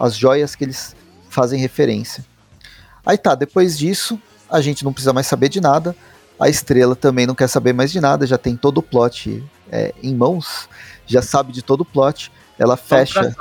Speaker 2: as joias que eles fazem referência. Aí tá, depois disso, a gente não precisa mais saber de nada. A estrela também não quer saber mais de nada, já tem todo o plot é, em mãos, já sabe de todo o plot. Ela fecha,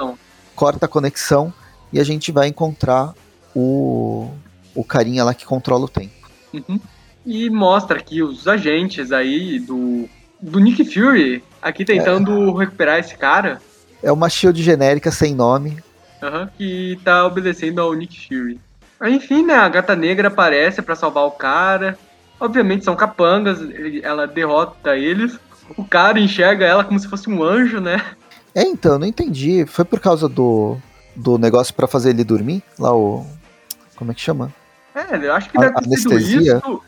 Speaker 2: corta a conexão e a gente vai encontrar o, o carinha lá que controla o tempo.
Speaker 3: Uhum. E mostra que os agentes aí do, do Nick Fury aqui tentando é. recuperar esse cara.
Speaker 2: É uma shield genérica sem nome.
Speaker 3: Uhum, que tá obedecendo ao Nick Fury. Enfim, né, a Gata Negra aparece para salvar o cara. Obviamente são capangas, ela derrota eles. O cara enxerga ela como se fosse um anjo, né?
Speaker 2: É, então, não entendi. Foi por causa do, do negócio para fazer ele dormir? Lá o. Como é que chama?
Speaker 3: É, eu acho que deve ter anestesia. sido isso.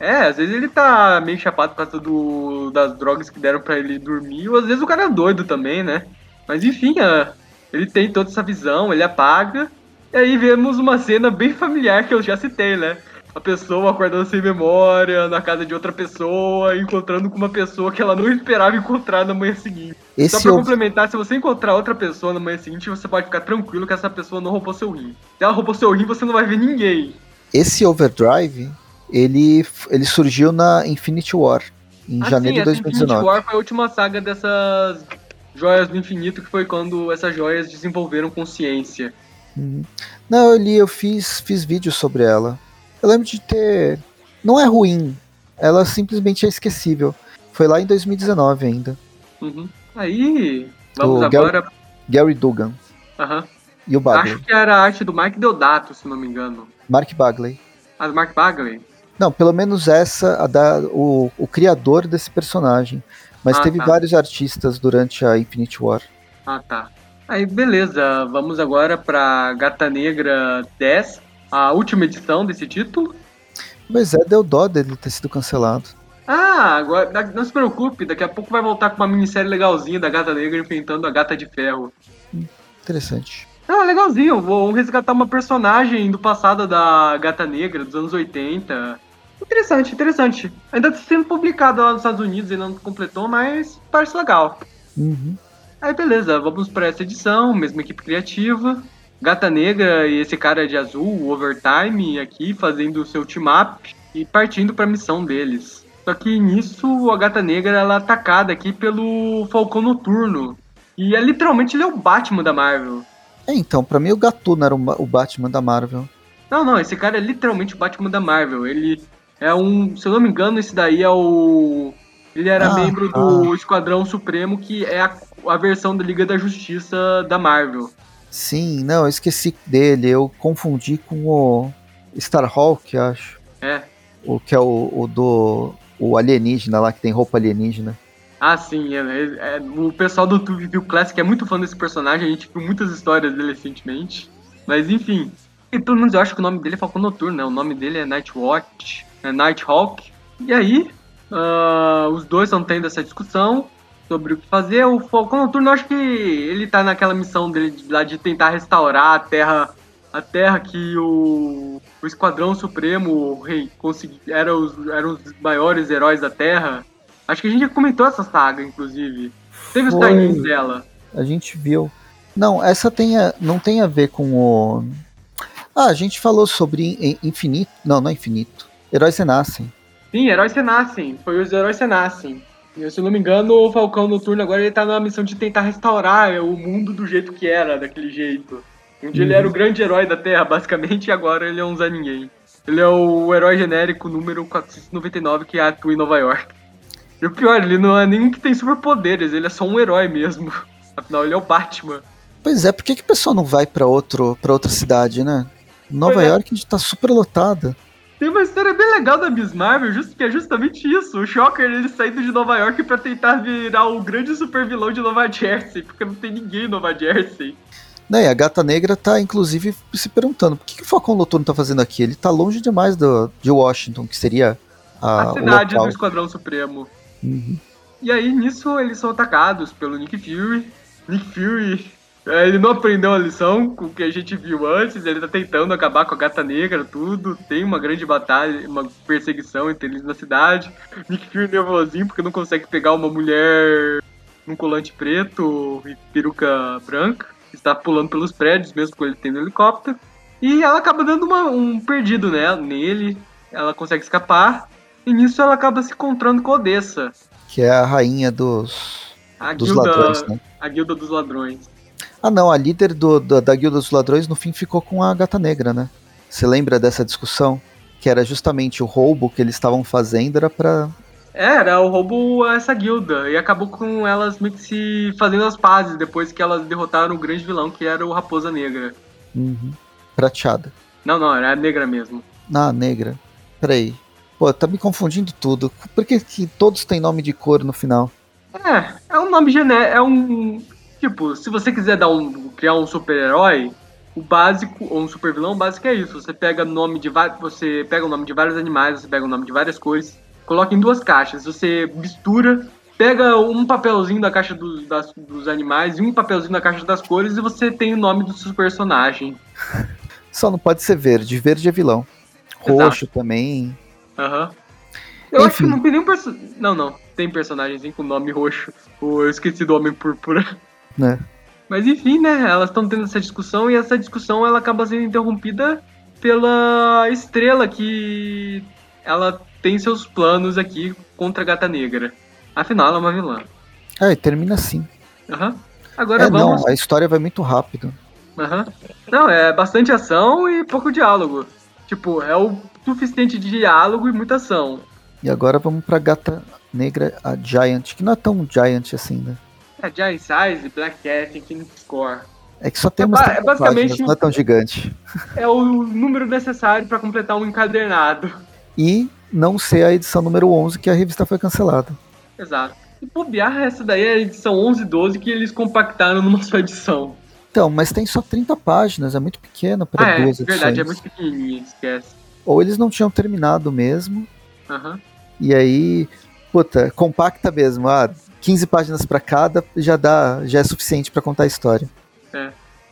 Speaker 3: É, às vezes ele tá meio chapado por causa do, das drogas que deram para ele dormir, ou às vezes o cara é doido também, né? Mas enfim, é, ele tem toda essa visão, ele apaga, e aí vemos uma cena bem familiar que eu já citei, né? A pessoa acordando sem memória, na casa de outra pessoa, encontrando com uma pessoa que ela não esperava encontrar na manhã seguinte. Esse Só pra complementar, se você encontrar outra pessoa na manhã seguinte, você pode ficar tranquilo que essa pessoa não roubou seu rim. Se ela roubou seu rim, você não vai ver ninguém.
Speaker 2: Esse Overdrive, ele, ele surgiu na Infinity War, em ah, janeiro sim, de 2019. Infinity War
Speaker 3: foi a última saga dessas joias do infinito, que foi quando essas joias desenvolveram consciência.
Speaker 2: Uhum. Não, eu li, eu fiz, fiz vídeos sobre ela. Eu lembro de ter. Não é ruim, ela simplesmente é esquecível. Foi lá em 2019 ainda.
Speaker 3: Uhum. Aí, vamos agora.
Speaker 2: Gary, Gary Dugan.
Speaker 3: Uhum.
Speaker 2: E o Bagley.
Speaker 3: Acho que era a arte do Mike Deodato, se não me engano.
Speaker 2: Mark Bagley.
Speaker 3: Ah, do Mark Bagley?
Speaker 2: Não, pelo menos essa, a da, o, o criador desse personagem. Mas ah, teve tá. vários artistas durante a Infinite War.
Speaker 3: Ah, tá. Aí, beleza. Vamos agora pra Gata Negra 10, a última edição desse título.
Speaker 2: Pois é, deu dó dele ter sido cancelado.
Speaker 3: Ah, agora não se preocupe, daqui a pouco vai voltar com uma minissérie legalzinha da Gata Negra enfrentando a Gata de Ferro.
Speaker 2: Interessante.
Speaker 3: Ah, legalzinho. Vou resgatar uma personagem do passado da Gata Negra, dos anos 80. Interessante, interessante. Ainda está sendo publicado lá nos Estados Unidos, ainda não completou, mas parece legal.
Speaker 2: Uhum.
Speaker 3: Aí beleza, vamos para essa edição, mesma equipe criativa. Gata Negra e esse cara de azul, o Overtime, aqui fazendo o seu team-up e partindo para a missão deles. Só que nisso a Gata Negra ela é atacada aqui pelo Falcão Noturno. E é literalmente ele é o Batman da Marvel.
Speaker 2: É, então, para mim o Gatuno era o Batman da Marvel.
Speaker 3: Não, não, esse cara é literalmente o Batman da Marvel. Ele é um, se eu não me engano, esse daí é o. Ele era ah, membro do ah. Esquadrão Supremo, que é a, a versão da Liga da Justiça da Marvel.
Speaker 2: Sim, não, eu esqueci dele. Eu confundi com o Starhawk, acho.
Speaker 3: É.
Speaker 2: O que é o, o do. O alienígena lá, que tem roupa alienígena.
Speaker 3: Ah, sim. É, é, é o pessoal do Tube Classic é muito fã desse personagem. A gente viu muitas histórias dele recentemente. Mas enfim. E pelo menos eu acho que o nome dele é Falcão Noturno, né? O nome dele é Nightwatch é Nighthawk. E aí, uh, os dois estão tendo essa discussão sobre o que fazer. O Falcão Noturno, acho que ele tá naquela missão dele de, lá de tentar restaurar a Terra, a Terra que o, o Esquadrão Supremo, o Rei, consegui, era os, eram os maiores heróis da Terra. Acho que a gente já comentou essa saga, inclusive. Teve os times dela.
Speaker 2: A gente viu. Não, essa tem a, não tem a ver com o. Ah, a gente falou sobre infinito. Não, não é infinito. Heróis Renascem.
Speaker 3: Sim, Heróis Renascem. Foi os Heróis Renascem. E, se não me engano, o Falcão Noturno agora ele tá numa missão de tentar restaurar o mundo do jeito que era, daquele jeito. Onde uhum. ele era o grande herói da Terra, basicamente, e agora ele é um Zé Ninguém. Ele é o herói genérico número 499 que atua em Nova York. E o pior, ele não é nenhum que tem superpoderes, ele é só um herói mesmo. Afinal, ele é o Batman.
Speaker 2: Pois é, por que, que o pessoal não vai pra outra cidade, né? Nova
Speaker 3: Pois é.
Speaker 2: York a gente tá super lotada.
Speaker 3: Tem uma história bem legal da Miss Marvel, just- que é justamente isso. O Shocker, ele saindo de Nova York pra tentar virar o grande super vilão de Nova Jersey, porque não tem ninguém em Nova Jersey.
Speaker 2: Né, e a Gata Negra tá, inclusive, se perguntando por que, que o Falcão Noturno tá fazendo aqui? Ele tá longe demais do, de Washington, que seria a,
Speaker 3: a cidade do Esquadrão Supremo.
Speaker 2: Uhum.
Speaker 3: E aí, nisso, eles são atacados pelo Nick Fury. Nick Fury, ele não aprendeu a lição com o que a gente viu antes, ele tá tentando acabar com a Gata Negra, tudo. Tem uma grande batalha, uma perseguição entre eles na cidade. Nick Fury nervosinho porque não consegue pegar uma mulher num colante preto e peruca branca. Está pulando pelos prédios, mesmo com ele tendo helicóptero. E ela acaba dando uma- um perdido né, nele. Ela consegue escapar. E nisso ela acaba se encontrando com a Odessa.
Speaker 2: Que é a rainha dos,
Speaker 3: A
Speaker 2: dos
Speaker 3: guilda,
Speaker 2: ladrões, né?
Speaker 3: a guilda dos ladrões.
Speaker 2: Ah, não, a líder do- da, da Guilda dos Ladrões no fim ficou com a Gata Negra, né? Você lembra dessa discussão? Que era justamente o roubo que eles estavam fazendo, era pra.
Speaker 3: É, Era o roubo a essa guilda. E acabou com elas meio que se fazendo as pazes depois que elas derrotaram o grande vilão, que era o Raposa Negra.
Speaker 2: Uhum, prateada.
Speaker 3: Não, não, era a negra mesmo.
Speaker 2: Ah, negra. Peraí. Pô, tá me confundindo tudo. Por que, que todos têm nome de cor no final?
Speaker 3: É, é um nome genérico. É um. Tipo, se você quiser dar um, criar um super-herói, o básico, ou um super vilão, o básico é isso. Você pega nome de. Você pega o nome de vários animais, você pega o nome de várias cores, coloca em duas caixas, você mistura, pega um papelzinho da caixa dos, das- dos animais e um papelzinho da caixa das cores e você tem o nome do seu personagem.
Speaker 2: Só não pode ser verde. Verde é vilão.
Speaker 3: Exato.
Speaker 2: Roxo também.
Speaker 3: Aham. Eu acho que
Speaker 2: Enfim.
Speaker 3: não tem nenhum personagem. Não, não. Tem personagem com nome roxo. O- Eu esqueci do Homem Púrpura.
Speaker 2: Né?
Speaker 3: Mas enfim, né? Elas estão tendo essa discussão e essa discussão ela acaba sendo interrompida pela estrela que ela tem seus planos aqui contra a Gata Negra. Afinal, ela é uma vilã.
Speaker 2: É, e termina assim.
Speaker 3: Aham. Agora
Speaker 2: É,
Speaker 3: vamos.
Speaker 2: não, a história vai muito rápido.
Speaker 3: Aham. Não, é bastante ação e pouco diálogo. Tipo, é o suficiente de diálogo e muita ação.
Speaker 2: E agora vamos pra Gata Negra, a Giant, que não é tão Giant assim, né?
Speaker 3: É Giant Size, Black Cat, Infinite Score.
Speaker 2: É que só tem
Speaker 3: É
Speaker 2: umas
Speaker 3: é
Speaker 2: 30
Speaker 3: basicamente
Speaker 2: páginas, não é tão gigante.
Speaker 3: É o número necessário pra completar um encadernado.
Speaker 2: E não ser a edição número 11, que a revista foi cancelada.
Speaker 3: Exato. E bobear, essa daí é a edição 11 e 12 que eles compactaram numa só edição.
Speaker 2: Então, mas tem só 30 páginas, é muito pequeno para
Speaker 3: ah, é,
Speaker 2: duas edições.
Speaker 3: verdade, é muito pequenininha, esquece.
Speaker 2: Ou eles não tinham terminado mesmo,
Speaker 3: Aham.
Speaker 2: e aí, puta, compacta mesmo. Ah, 15 páginas para cada já dá, já é suficiente para contar a história.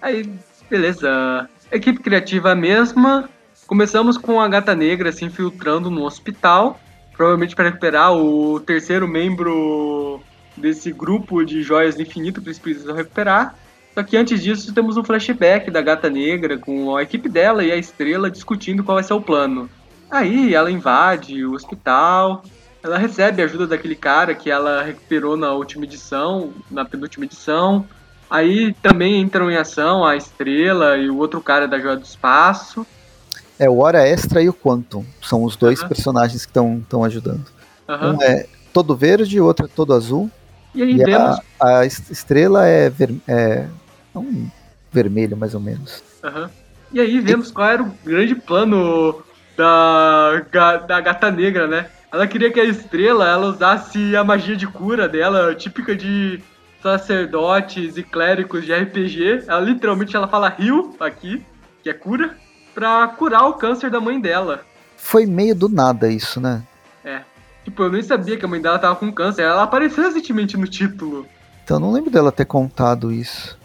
Speaker 3: Aí, beleza. Equipe criativa mesma. Começamos com a gata negra se infiltrando no hospital. Provavelmente para recuperar o terceiro membro desse grupo de joias do infinito que eles precisam recuperar. Só que antes disso temos um flashback da gata negra com a equipe dela e a estrela discutindo qual vai ser o plano. Aí ela invade o hospital. Ela recebe a ajuda daquele cara que ela recuperou na última edição, na penúltima edição. Aí também entram em ação a Estrela e o outro cara da Joia do Espaço.
Speaker 2: É o Hora Extra e o Quantum. São os dois
Speaker 3: Aham.
Speaker 2: personagens que estão ajudando.
Speaker 3: Aham.
Speaker 2: Um é todo verde, o outro é todo azul.
Speaker 3: E aí
Speaker 2: E
Speaker 3: vemos.
Speaker 2: a, a es- estrela é, ver, é um vermelho, mais ou menos.
Speaker 3: Aham. E aí vemos qual era o grande plano da, da gata negra, né? Ela queria que a estrela ela usasse a magia de cura dela, típica de sacerdotes e clérigos de RPG. Ela literalmente ela fala heal aqui, que é cura, pra curar o câncer da mãe dela.
Speaker 2: Foi meio do nada isso, né?
Speaker 3: É. Tipo, eu nem sabia que a mãe dela tava com câncer. Ela apareceu recentemente no título.
Speaker 2: Então eu não lembro dela ter contado isso.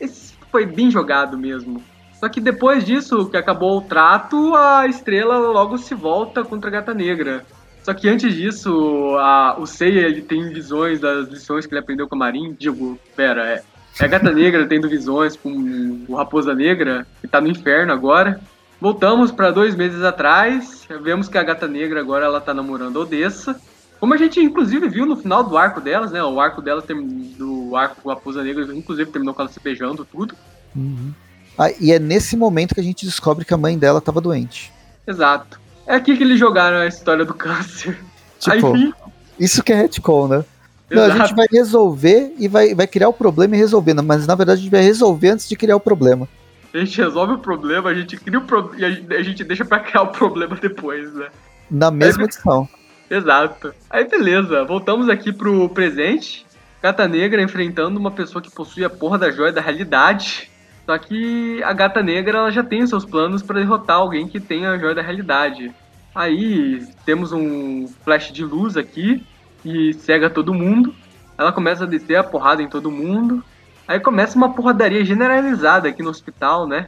Speaker 3: Esse foi bem jogado mesmo. Só que depois disso, que acabou o trato, a estrela logo se volta contra a gata negra. Só que antes disso, a, o Seiya ele tem visões das lições que ele aprendeu com a Marin. Digo, pera, é, é a gata negra tendo visões com o Raposa Negra, que tá no inferno agora. Voltamos para dois meses atrás, vemos que a gata negra agora ela tá namorando Odessa. Como a gente inclusive viu no final do arco delas, né? O arco delas tem, do arco Raposa Negra, inclusive terminou com ela se beijando, tudo.
Speaker 2: Ah, e é nesse momento que a gente descobre que a mãe dela estava doente.
Speaker 3: Exato. É aqui que eles jogaram a história do câncer.
Speaker 2: Tipo,
Speaker 3: Aí,
Speaker 2: isso que é retcon, né? Não, a gente vai resolver e vai, vai criar o problema e resolver, mas na verdade a gente vai resolver antes de criar o problema.
Speaker 3: A gente resolve o problema, a gente cria o pro... e a gente, a gente deixa pra criar o problema depois, né?
Speaker 2: Na mesma edição.
Speaker 3: Exato. Aí beleza, voltamos aqui pro presente. Gata Negra enfrentando uma pessoa que possui a porra da joia da realidade. Só que a Gata Negra ela já tem seus planos para derrotar alguém que tem a joia da realidade. Aí temos um flash de luz aqui e cega todo mundo. Ela começa a descer a porrada em todo mundo. Aí começa uma porradaria generalizada aqui no hospital, né?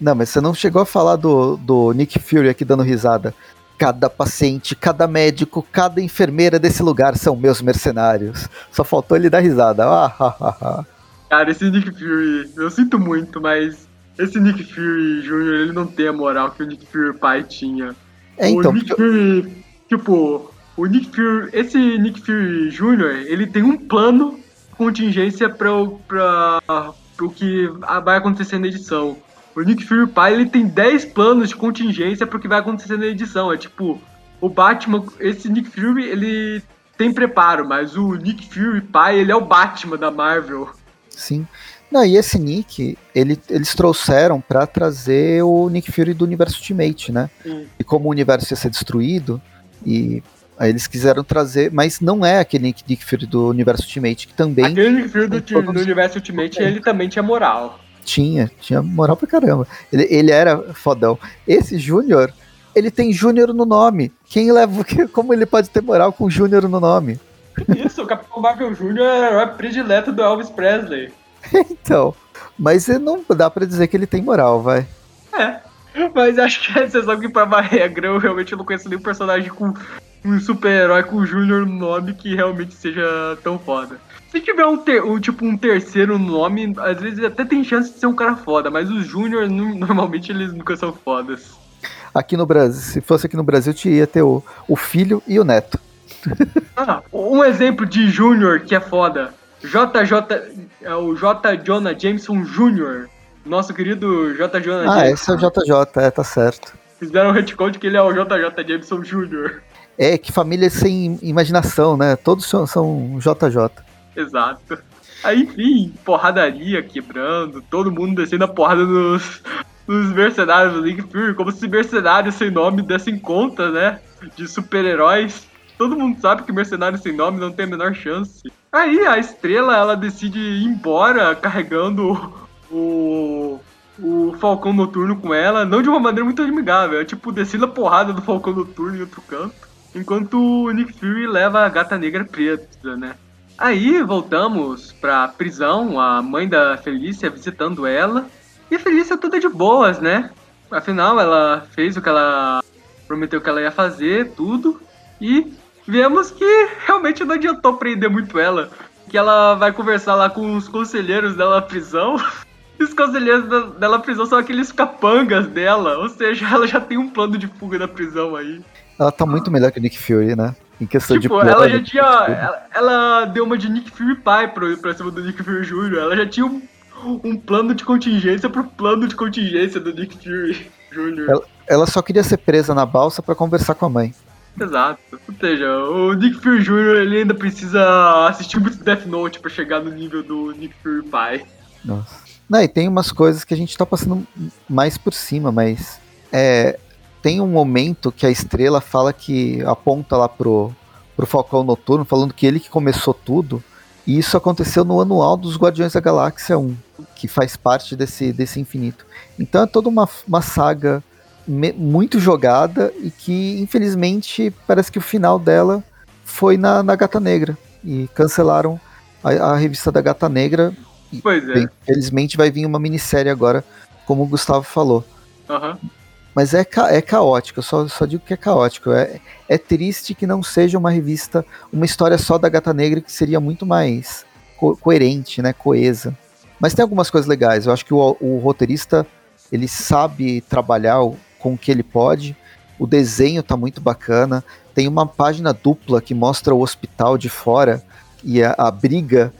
Speaker 2: Não, mas você não chegou a falar do, do Nick Fury aqui dando risada. Cada paciente, cada médico, cada enfermeira desse lugar são meus mercenários. Só faltou ele dar risada. Ah, ah, ah, ah.
Speaker 3: Cara, esse Nick Fury, eu sinto muito, mas esse Nick Fury Jr., ele não tem a moral que o Nick Fury pai tinha.
Speaker 2: É, então.
Speaker 3: O Nick Fury, tipo, o Nick Fury, esse Nick Fury Jr., ele tem um plano contingência para o que vai acontecer na edição. O Nick Fury pai ele tem 10 planos de contingência para o que vai acontecer na edição. É tipo, o Batman, esse Nick Fury, ele tem preparo, mas o Nick Fury pai, ele é o Batman da Marvel.
Speaker 2: Sim. Não, e esse Nick, ele, eles trouxeram para trazer o Nick Fury do universo Ultimate, né? Sim. E como o universo ia ser destruído, e Aí eles quiseram trazer, mas não é aquele Nick, Nick Fury do universo Ultimate, que também.
Speaker 3: Aquele Nick Fury do, do universo Ultimate, ele também tinha moral.
Speaker 2: Tinha, tinha moral pra caramba. Ele, ele era fodão. Esse Júnior, ele tem Júnior no nome. Quem leva. Como ele pode ter moral com Júnior no nome?
Speaker 3: Isso, o Capitão Marvel Júnior é o predileto do Elvis Presley.
Speaker 2: então. Mas não dá pra dizer que ele tem moral, vai.
Speaker 3: É. Mas acho que a exceção que pra uma regra, eu realmente não conheço nenhum personagem com um super-herói com o Júnior no nome que realmente seja tão foda. Se tiver um, ter, um, tipo um terceiro nome, às vezes até tem chance de ser um cara foda, mas os Júnior normalmente eles nunca são fodas.
Speaker 2: Aqui no Brasil, se fosse aqui no Brasil, ia ter o, o filho e o neto.
Speaker 3: Ah, um exemplo de Júnior que é foda. JJ, é o J. Jonah Jameson Jr. Nosso querido J. Jonah
Speaker 2: ah, Jameson. Ah, esse é o JJ, é, tá certo.
Speaker 3: Fizeram um retcon de que ele é o JJ Jameson Jr.
Speaker 2: É, que família sem imaginação, né? Todos são, JJ.
Speaker 3: Exato. Aí, enfim, porradaria quebrando, todo mundo descendo a porrada nos, nos mercenários do Nick Fury, como se mercenários sem nome dessem conta, né? De super-heróis. Todo mundo sabe que mercenário sem nome não tem a menor chance. Aí a estrela ela decide ir embora carregando o, o Falcão Noturno com ela, não de uma maneira muito amigável, é tipo descendo a porrada do Falcão Noturno em outro canto. Enquanto o Nick Fury leva a gata negra preta, né? Aí voltamos pra prisão, a mãe da Felícia visitando ela. E a Felícia toda de boas, né? Afinal, ela fez o que ela prometeu que ela ia fazer, tudo. E vemos que realmente não adiantou prender muito ela. Que ela vai conversar lá com os conselheiros dela na prisão. E os conselheiros dela na prisão são aqueles capangas dela. Ou seja, ela já tem um plano de fuga da prisão aí.
Speaker 2: Ela tá muito melhor que o Nick Fury, né?
Speaker 3: Em questão tipo, de ela já tinha. Ela, ela, deu uma de Nick Fury pai pra, pra cima do Nick Fury Jr. Ela já tinha um, um plano de contingência pro plano de contingência do Nick Fury Jr.
Speaker 2: Ela, ela só queria ser presa na balsa para conversar com a mãe.
Speaker 3: Exato. Ou seja, o Nick Fury Jr. ele ainda precisa assistir muito Death Note para chegar no nível do Nick Fury pai.
Speaker 2: Nossa. Não, e tem umas coisas que a gente tá passando mais por cima, mas é, tem um momento que a estrela fala que aponta lá pro, pro Falcão Noturno, falando que ele que começou tudo. E isso aconteceu no anual dos Guardiões da Galáxia 1, que faz parte desse, desse infinito. Então é toda uma, uma saga muito jogada e que, infelizmente, parece que o final dela foi na, na Gata Negra. E cancelaram a, a revista da Gata Negra.
Speaker 3: Pois é.
Speaker 2: Infelizmente vai vir uma minissérie agora, como o Gustavo falou.
Speaker 3: Uhum.
Speaker 2: Mas é, ca é caótico, eu só, só digo que é caótico. É, é triste que não seja uma revista, uma história só da Gata Negra, que seria muito mais co coerente, né, coesa. Mas tem algumas coisas legais. Eu acho que o, o roteirista ele sabe trabalhar com o que ele pode. O desenho tá muito bacana. Tem uma página dupla que mostra o hospital de fora e a, a briga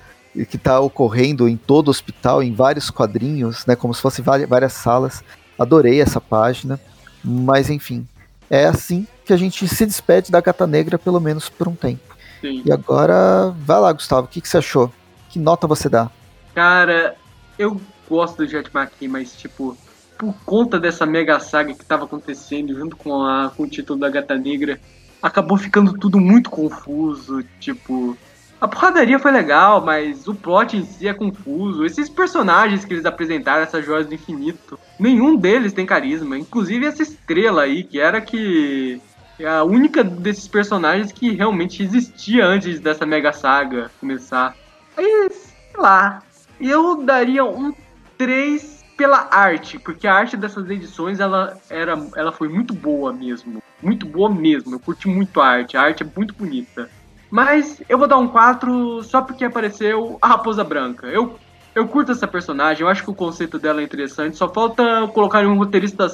Speaker 2: que está ocorrendo em todo o hospital, em vários quadrinhos, né, como se fossem várias salas. Adorei essa página, mas enfim, é assim que a gente se despede da Gata Negra, pelo menos por um tempo. Sim. E agora, vai lá, Gustavo, o que, que você achou? Que nota você dá?
Speaker 3: Cara, eu gosto do Jet mas, tipo, por conta dessa mega saga que tava acontecendo junto com, a, com o título da Gata Negra, acabou ficando tudo muito confuso, tipo... A porradaria foi legal, mas o plot em si é confuso. Esses personagens que eles apresentaram, essas joias do infinito, nenhum deles tem carisma. Inclusive essa estrela aí, que era que é a única desses personagens que realmente existia antes dessa mega saga começar. Aí, sei lá. Eu daria um 3 pela arte, porque a arte dessas edições ela, era, ela foi muito boa mesmo. Muito boa mesmo. Eu curti muito a arte. A arte é muito bonita. Mas eu vou dar um 4 só porque apareceu a Raposa Branca. Eu, eu curto essa personagem, eu acho que o conceito dela é interessante. Só falta colocar um roteirista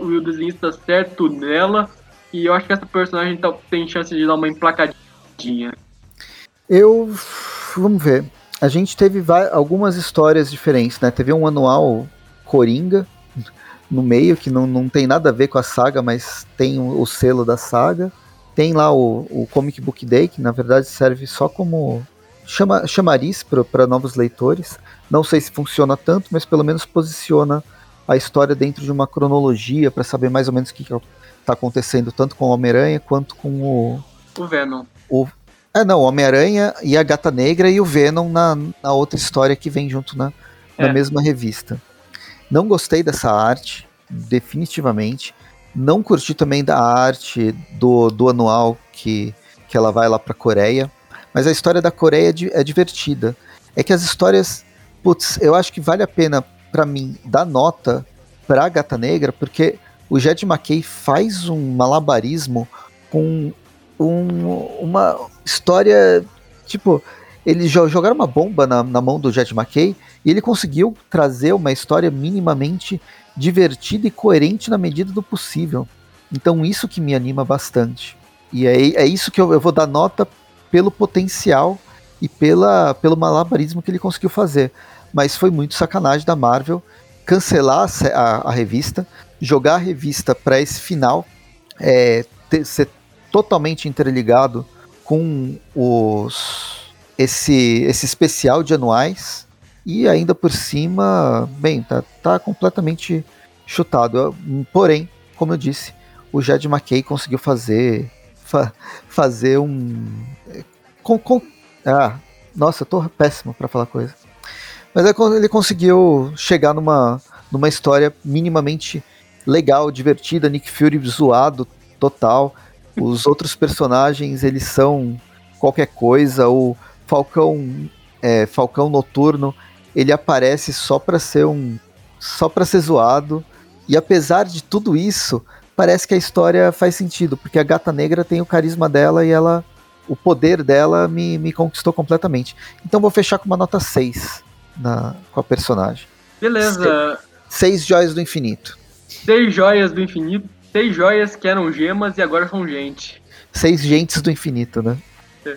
Speaker 3: o desenhista certo nela e eu acho que essa personagem tá, tem chance de dar uma emplacadinha.
Speaker 2: Eu. Vamos ver. A gente teve algumas histórias diferentes, né? Teve um anual Coringa no meio, que não, não tem nada a ver com a saga, mas tem o, o selo da saga. Tem lá o, o Comic Book Day, que na verdade serve só como chama, chamariz para novos leitores. Não sei se funciona tanto, mas pelo menos posiciona a história dentro de uma cronologia para saber mais ou menos o que, que tá acontecendo tanto com o Homem-Aranha quanto com o.
Speaker 3: O Venom.
Speaker 2: O, é, não, Homem-Aranha e a Gata Negra e o Venom na, na outra história que vem junto na, é. na mesma revista. Não gostei dessa arte, definitivamente. Não curti também da arte do, do anual que, que ela vai lá pra Coreia. Mas a história da Coreia é, é divertida. É que as histórias. Putz, eu acho que vale a pena para mim dar nota pra Gata Negra, porque o Jed McKay faz um malabarismo com um, uma história. Tipo, eles jogaram uma bomba na, na mão do Jed McKay e ele conseguiu trazer uma história minimamente divertida e coerente na medida do possível. Então, isso que me anima bastante. E é, é isso que eu, eu vou dar nota pelo potencial e pela, pelo malabarismo que ele conseguiu fazer. Mas foi muito sacanagem da Marvel cancelar a, a, a revista, jogar a revista para esse final é, ter, ser totalmente interligado com os esse esse especial de anuais e ainda por cima, bem, tá, tá completamente chutado. Porém, como eu disse, o Jed McKay conseguiu fazer fa, fazer um com, com, ah, nossa, eu tô péssimo para falar coisa. Mas é ele conseguiu chegar numa, numa história minimamente legal, divertida, Nick Fury zoado total. Os outros personagens, eles são qualquer coisa. O Falcão, é, Falcão Noturno, ele aparece só para ser um só para ser zoado. E apesar de tudo isso, parece que a história faz sentido, porque a Gata Negra tem o carisma dela e ela o poder dela me, me conquistou completamente. Então vou fechar com uma nota 6 na, com a personagem.
Speaker 3: Beleza.
Speaker 2: Seis joias do infinito.
Speaker 3: Seis joias do infinito. Seis joias que eram gemas e agora são gente.
Speaker 2: Seis gentes do infinito, né? É.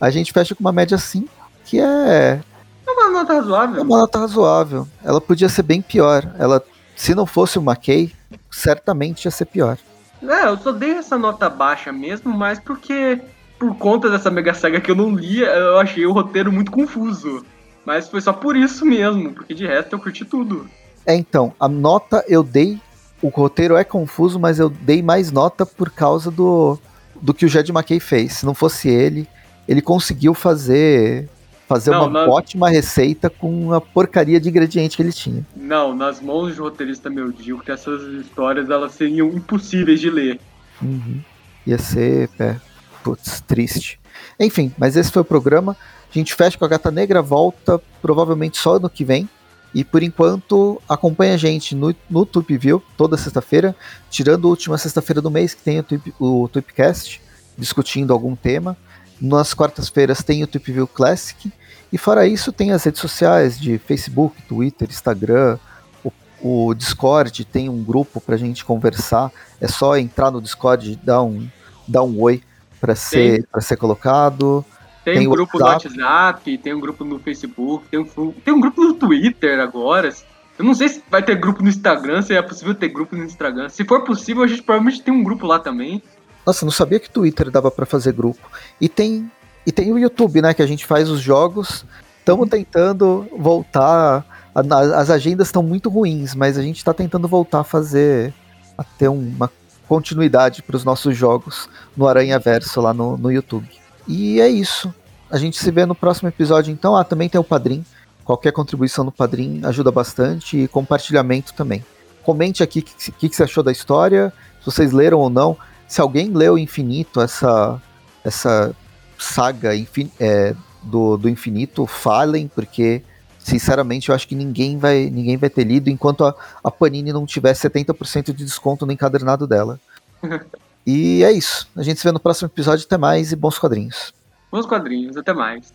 Speaker 2: A gente fecha com uma média 5, que é.
Speaker 3: É uma nota razoável.
Speaker 2: É uma nota razoável. Ela podia ser bem pior. Ela, se não fosse o McKay, certamente ia ser pior.
Speaker 3: É, eu só dei essa nota baixa mesmo, mas porque por conta dessa mega saga que eu não lia, eu achei o roteiro muito confuso. Mas foi só por isso mesmo, porque de resto eu curti tudo.
Speaker 2: É, então, a nota eu dei. O roteiro é confuso, mas eu dei mais nota por causa do, do que o Jed McKay fez. Se não fosse ele, ele conseguiu fazer fazer não, uma ótima receita com a porcaria de ingrediente que ele tinha.
Speaker 3: Não, nas mãos de roteirista meu Dio, que essas histórias elas seriam impossíveis de ler.
Speaker 2: Uhum. Ia ser, é, putz, triste. Enfim, mas esse foi o programa. A gente fecha com a Gata Negra, volta provavelmente só no que vem. E por enquanto, acompanha a gente no, no View toda sexta-feira, tirando a última sexta-feira do mês que tem o, Tup, o Tupcast, discutindo algum tema. Nas quartas-feiras tem o View Classic. E fora isso, tem as redes sociais de Facebook, Twitter, Instagram, o, o Discord, tem um grupo para a gente conversar. É só entrar no Discord e dar um, dar um oi para ser, ser colocado.
Speaker 3: Tem, tem um grupo WhatsApp. no WhatsApp, tem um grupo no Facebook, tem um, tem um grupo no Twitter agora. Eu não sei se vai ter grupo no Instagram, se é possível ter grupo no Instagram. Se for possível, a gente provavelmente tem um grupo lá também.
Speaker 2: Nossa, não sabia que Twitter dava para fazer grupo. E tem e tem o YouTube, né, que a gente faz os jogos. Estamos tentando voltar. As agendas estão muito ruins, mas a gente está tentando voltar a fazer a ter uma continuidade para os nossos jogos no Aranha Verso lá no, no YouTube. E é isso. A gente se vê no próximo episódio, então. Ah, também tem o Padrim. Qualquer contribuição no Padrim ajuda bastante e compartilhamento também. Comente aqui o que, que, que, você achou da história, se vocês leram ou não. Se alguém leu Infinito, essa, essa saga é, do, do infinito, falem, porque sinceramente eu acho que ninguém vai, ninguém vai ter lido enquanto a, a Panini não tiver 70% de desconto no encadernado dela. e é isso. A gente se vê no próximo episódio. Até mais e bons quadrinhos.
Speaker 3: Bons quadrinhos, até mais.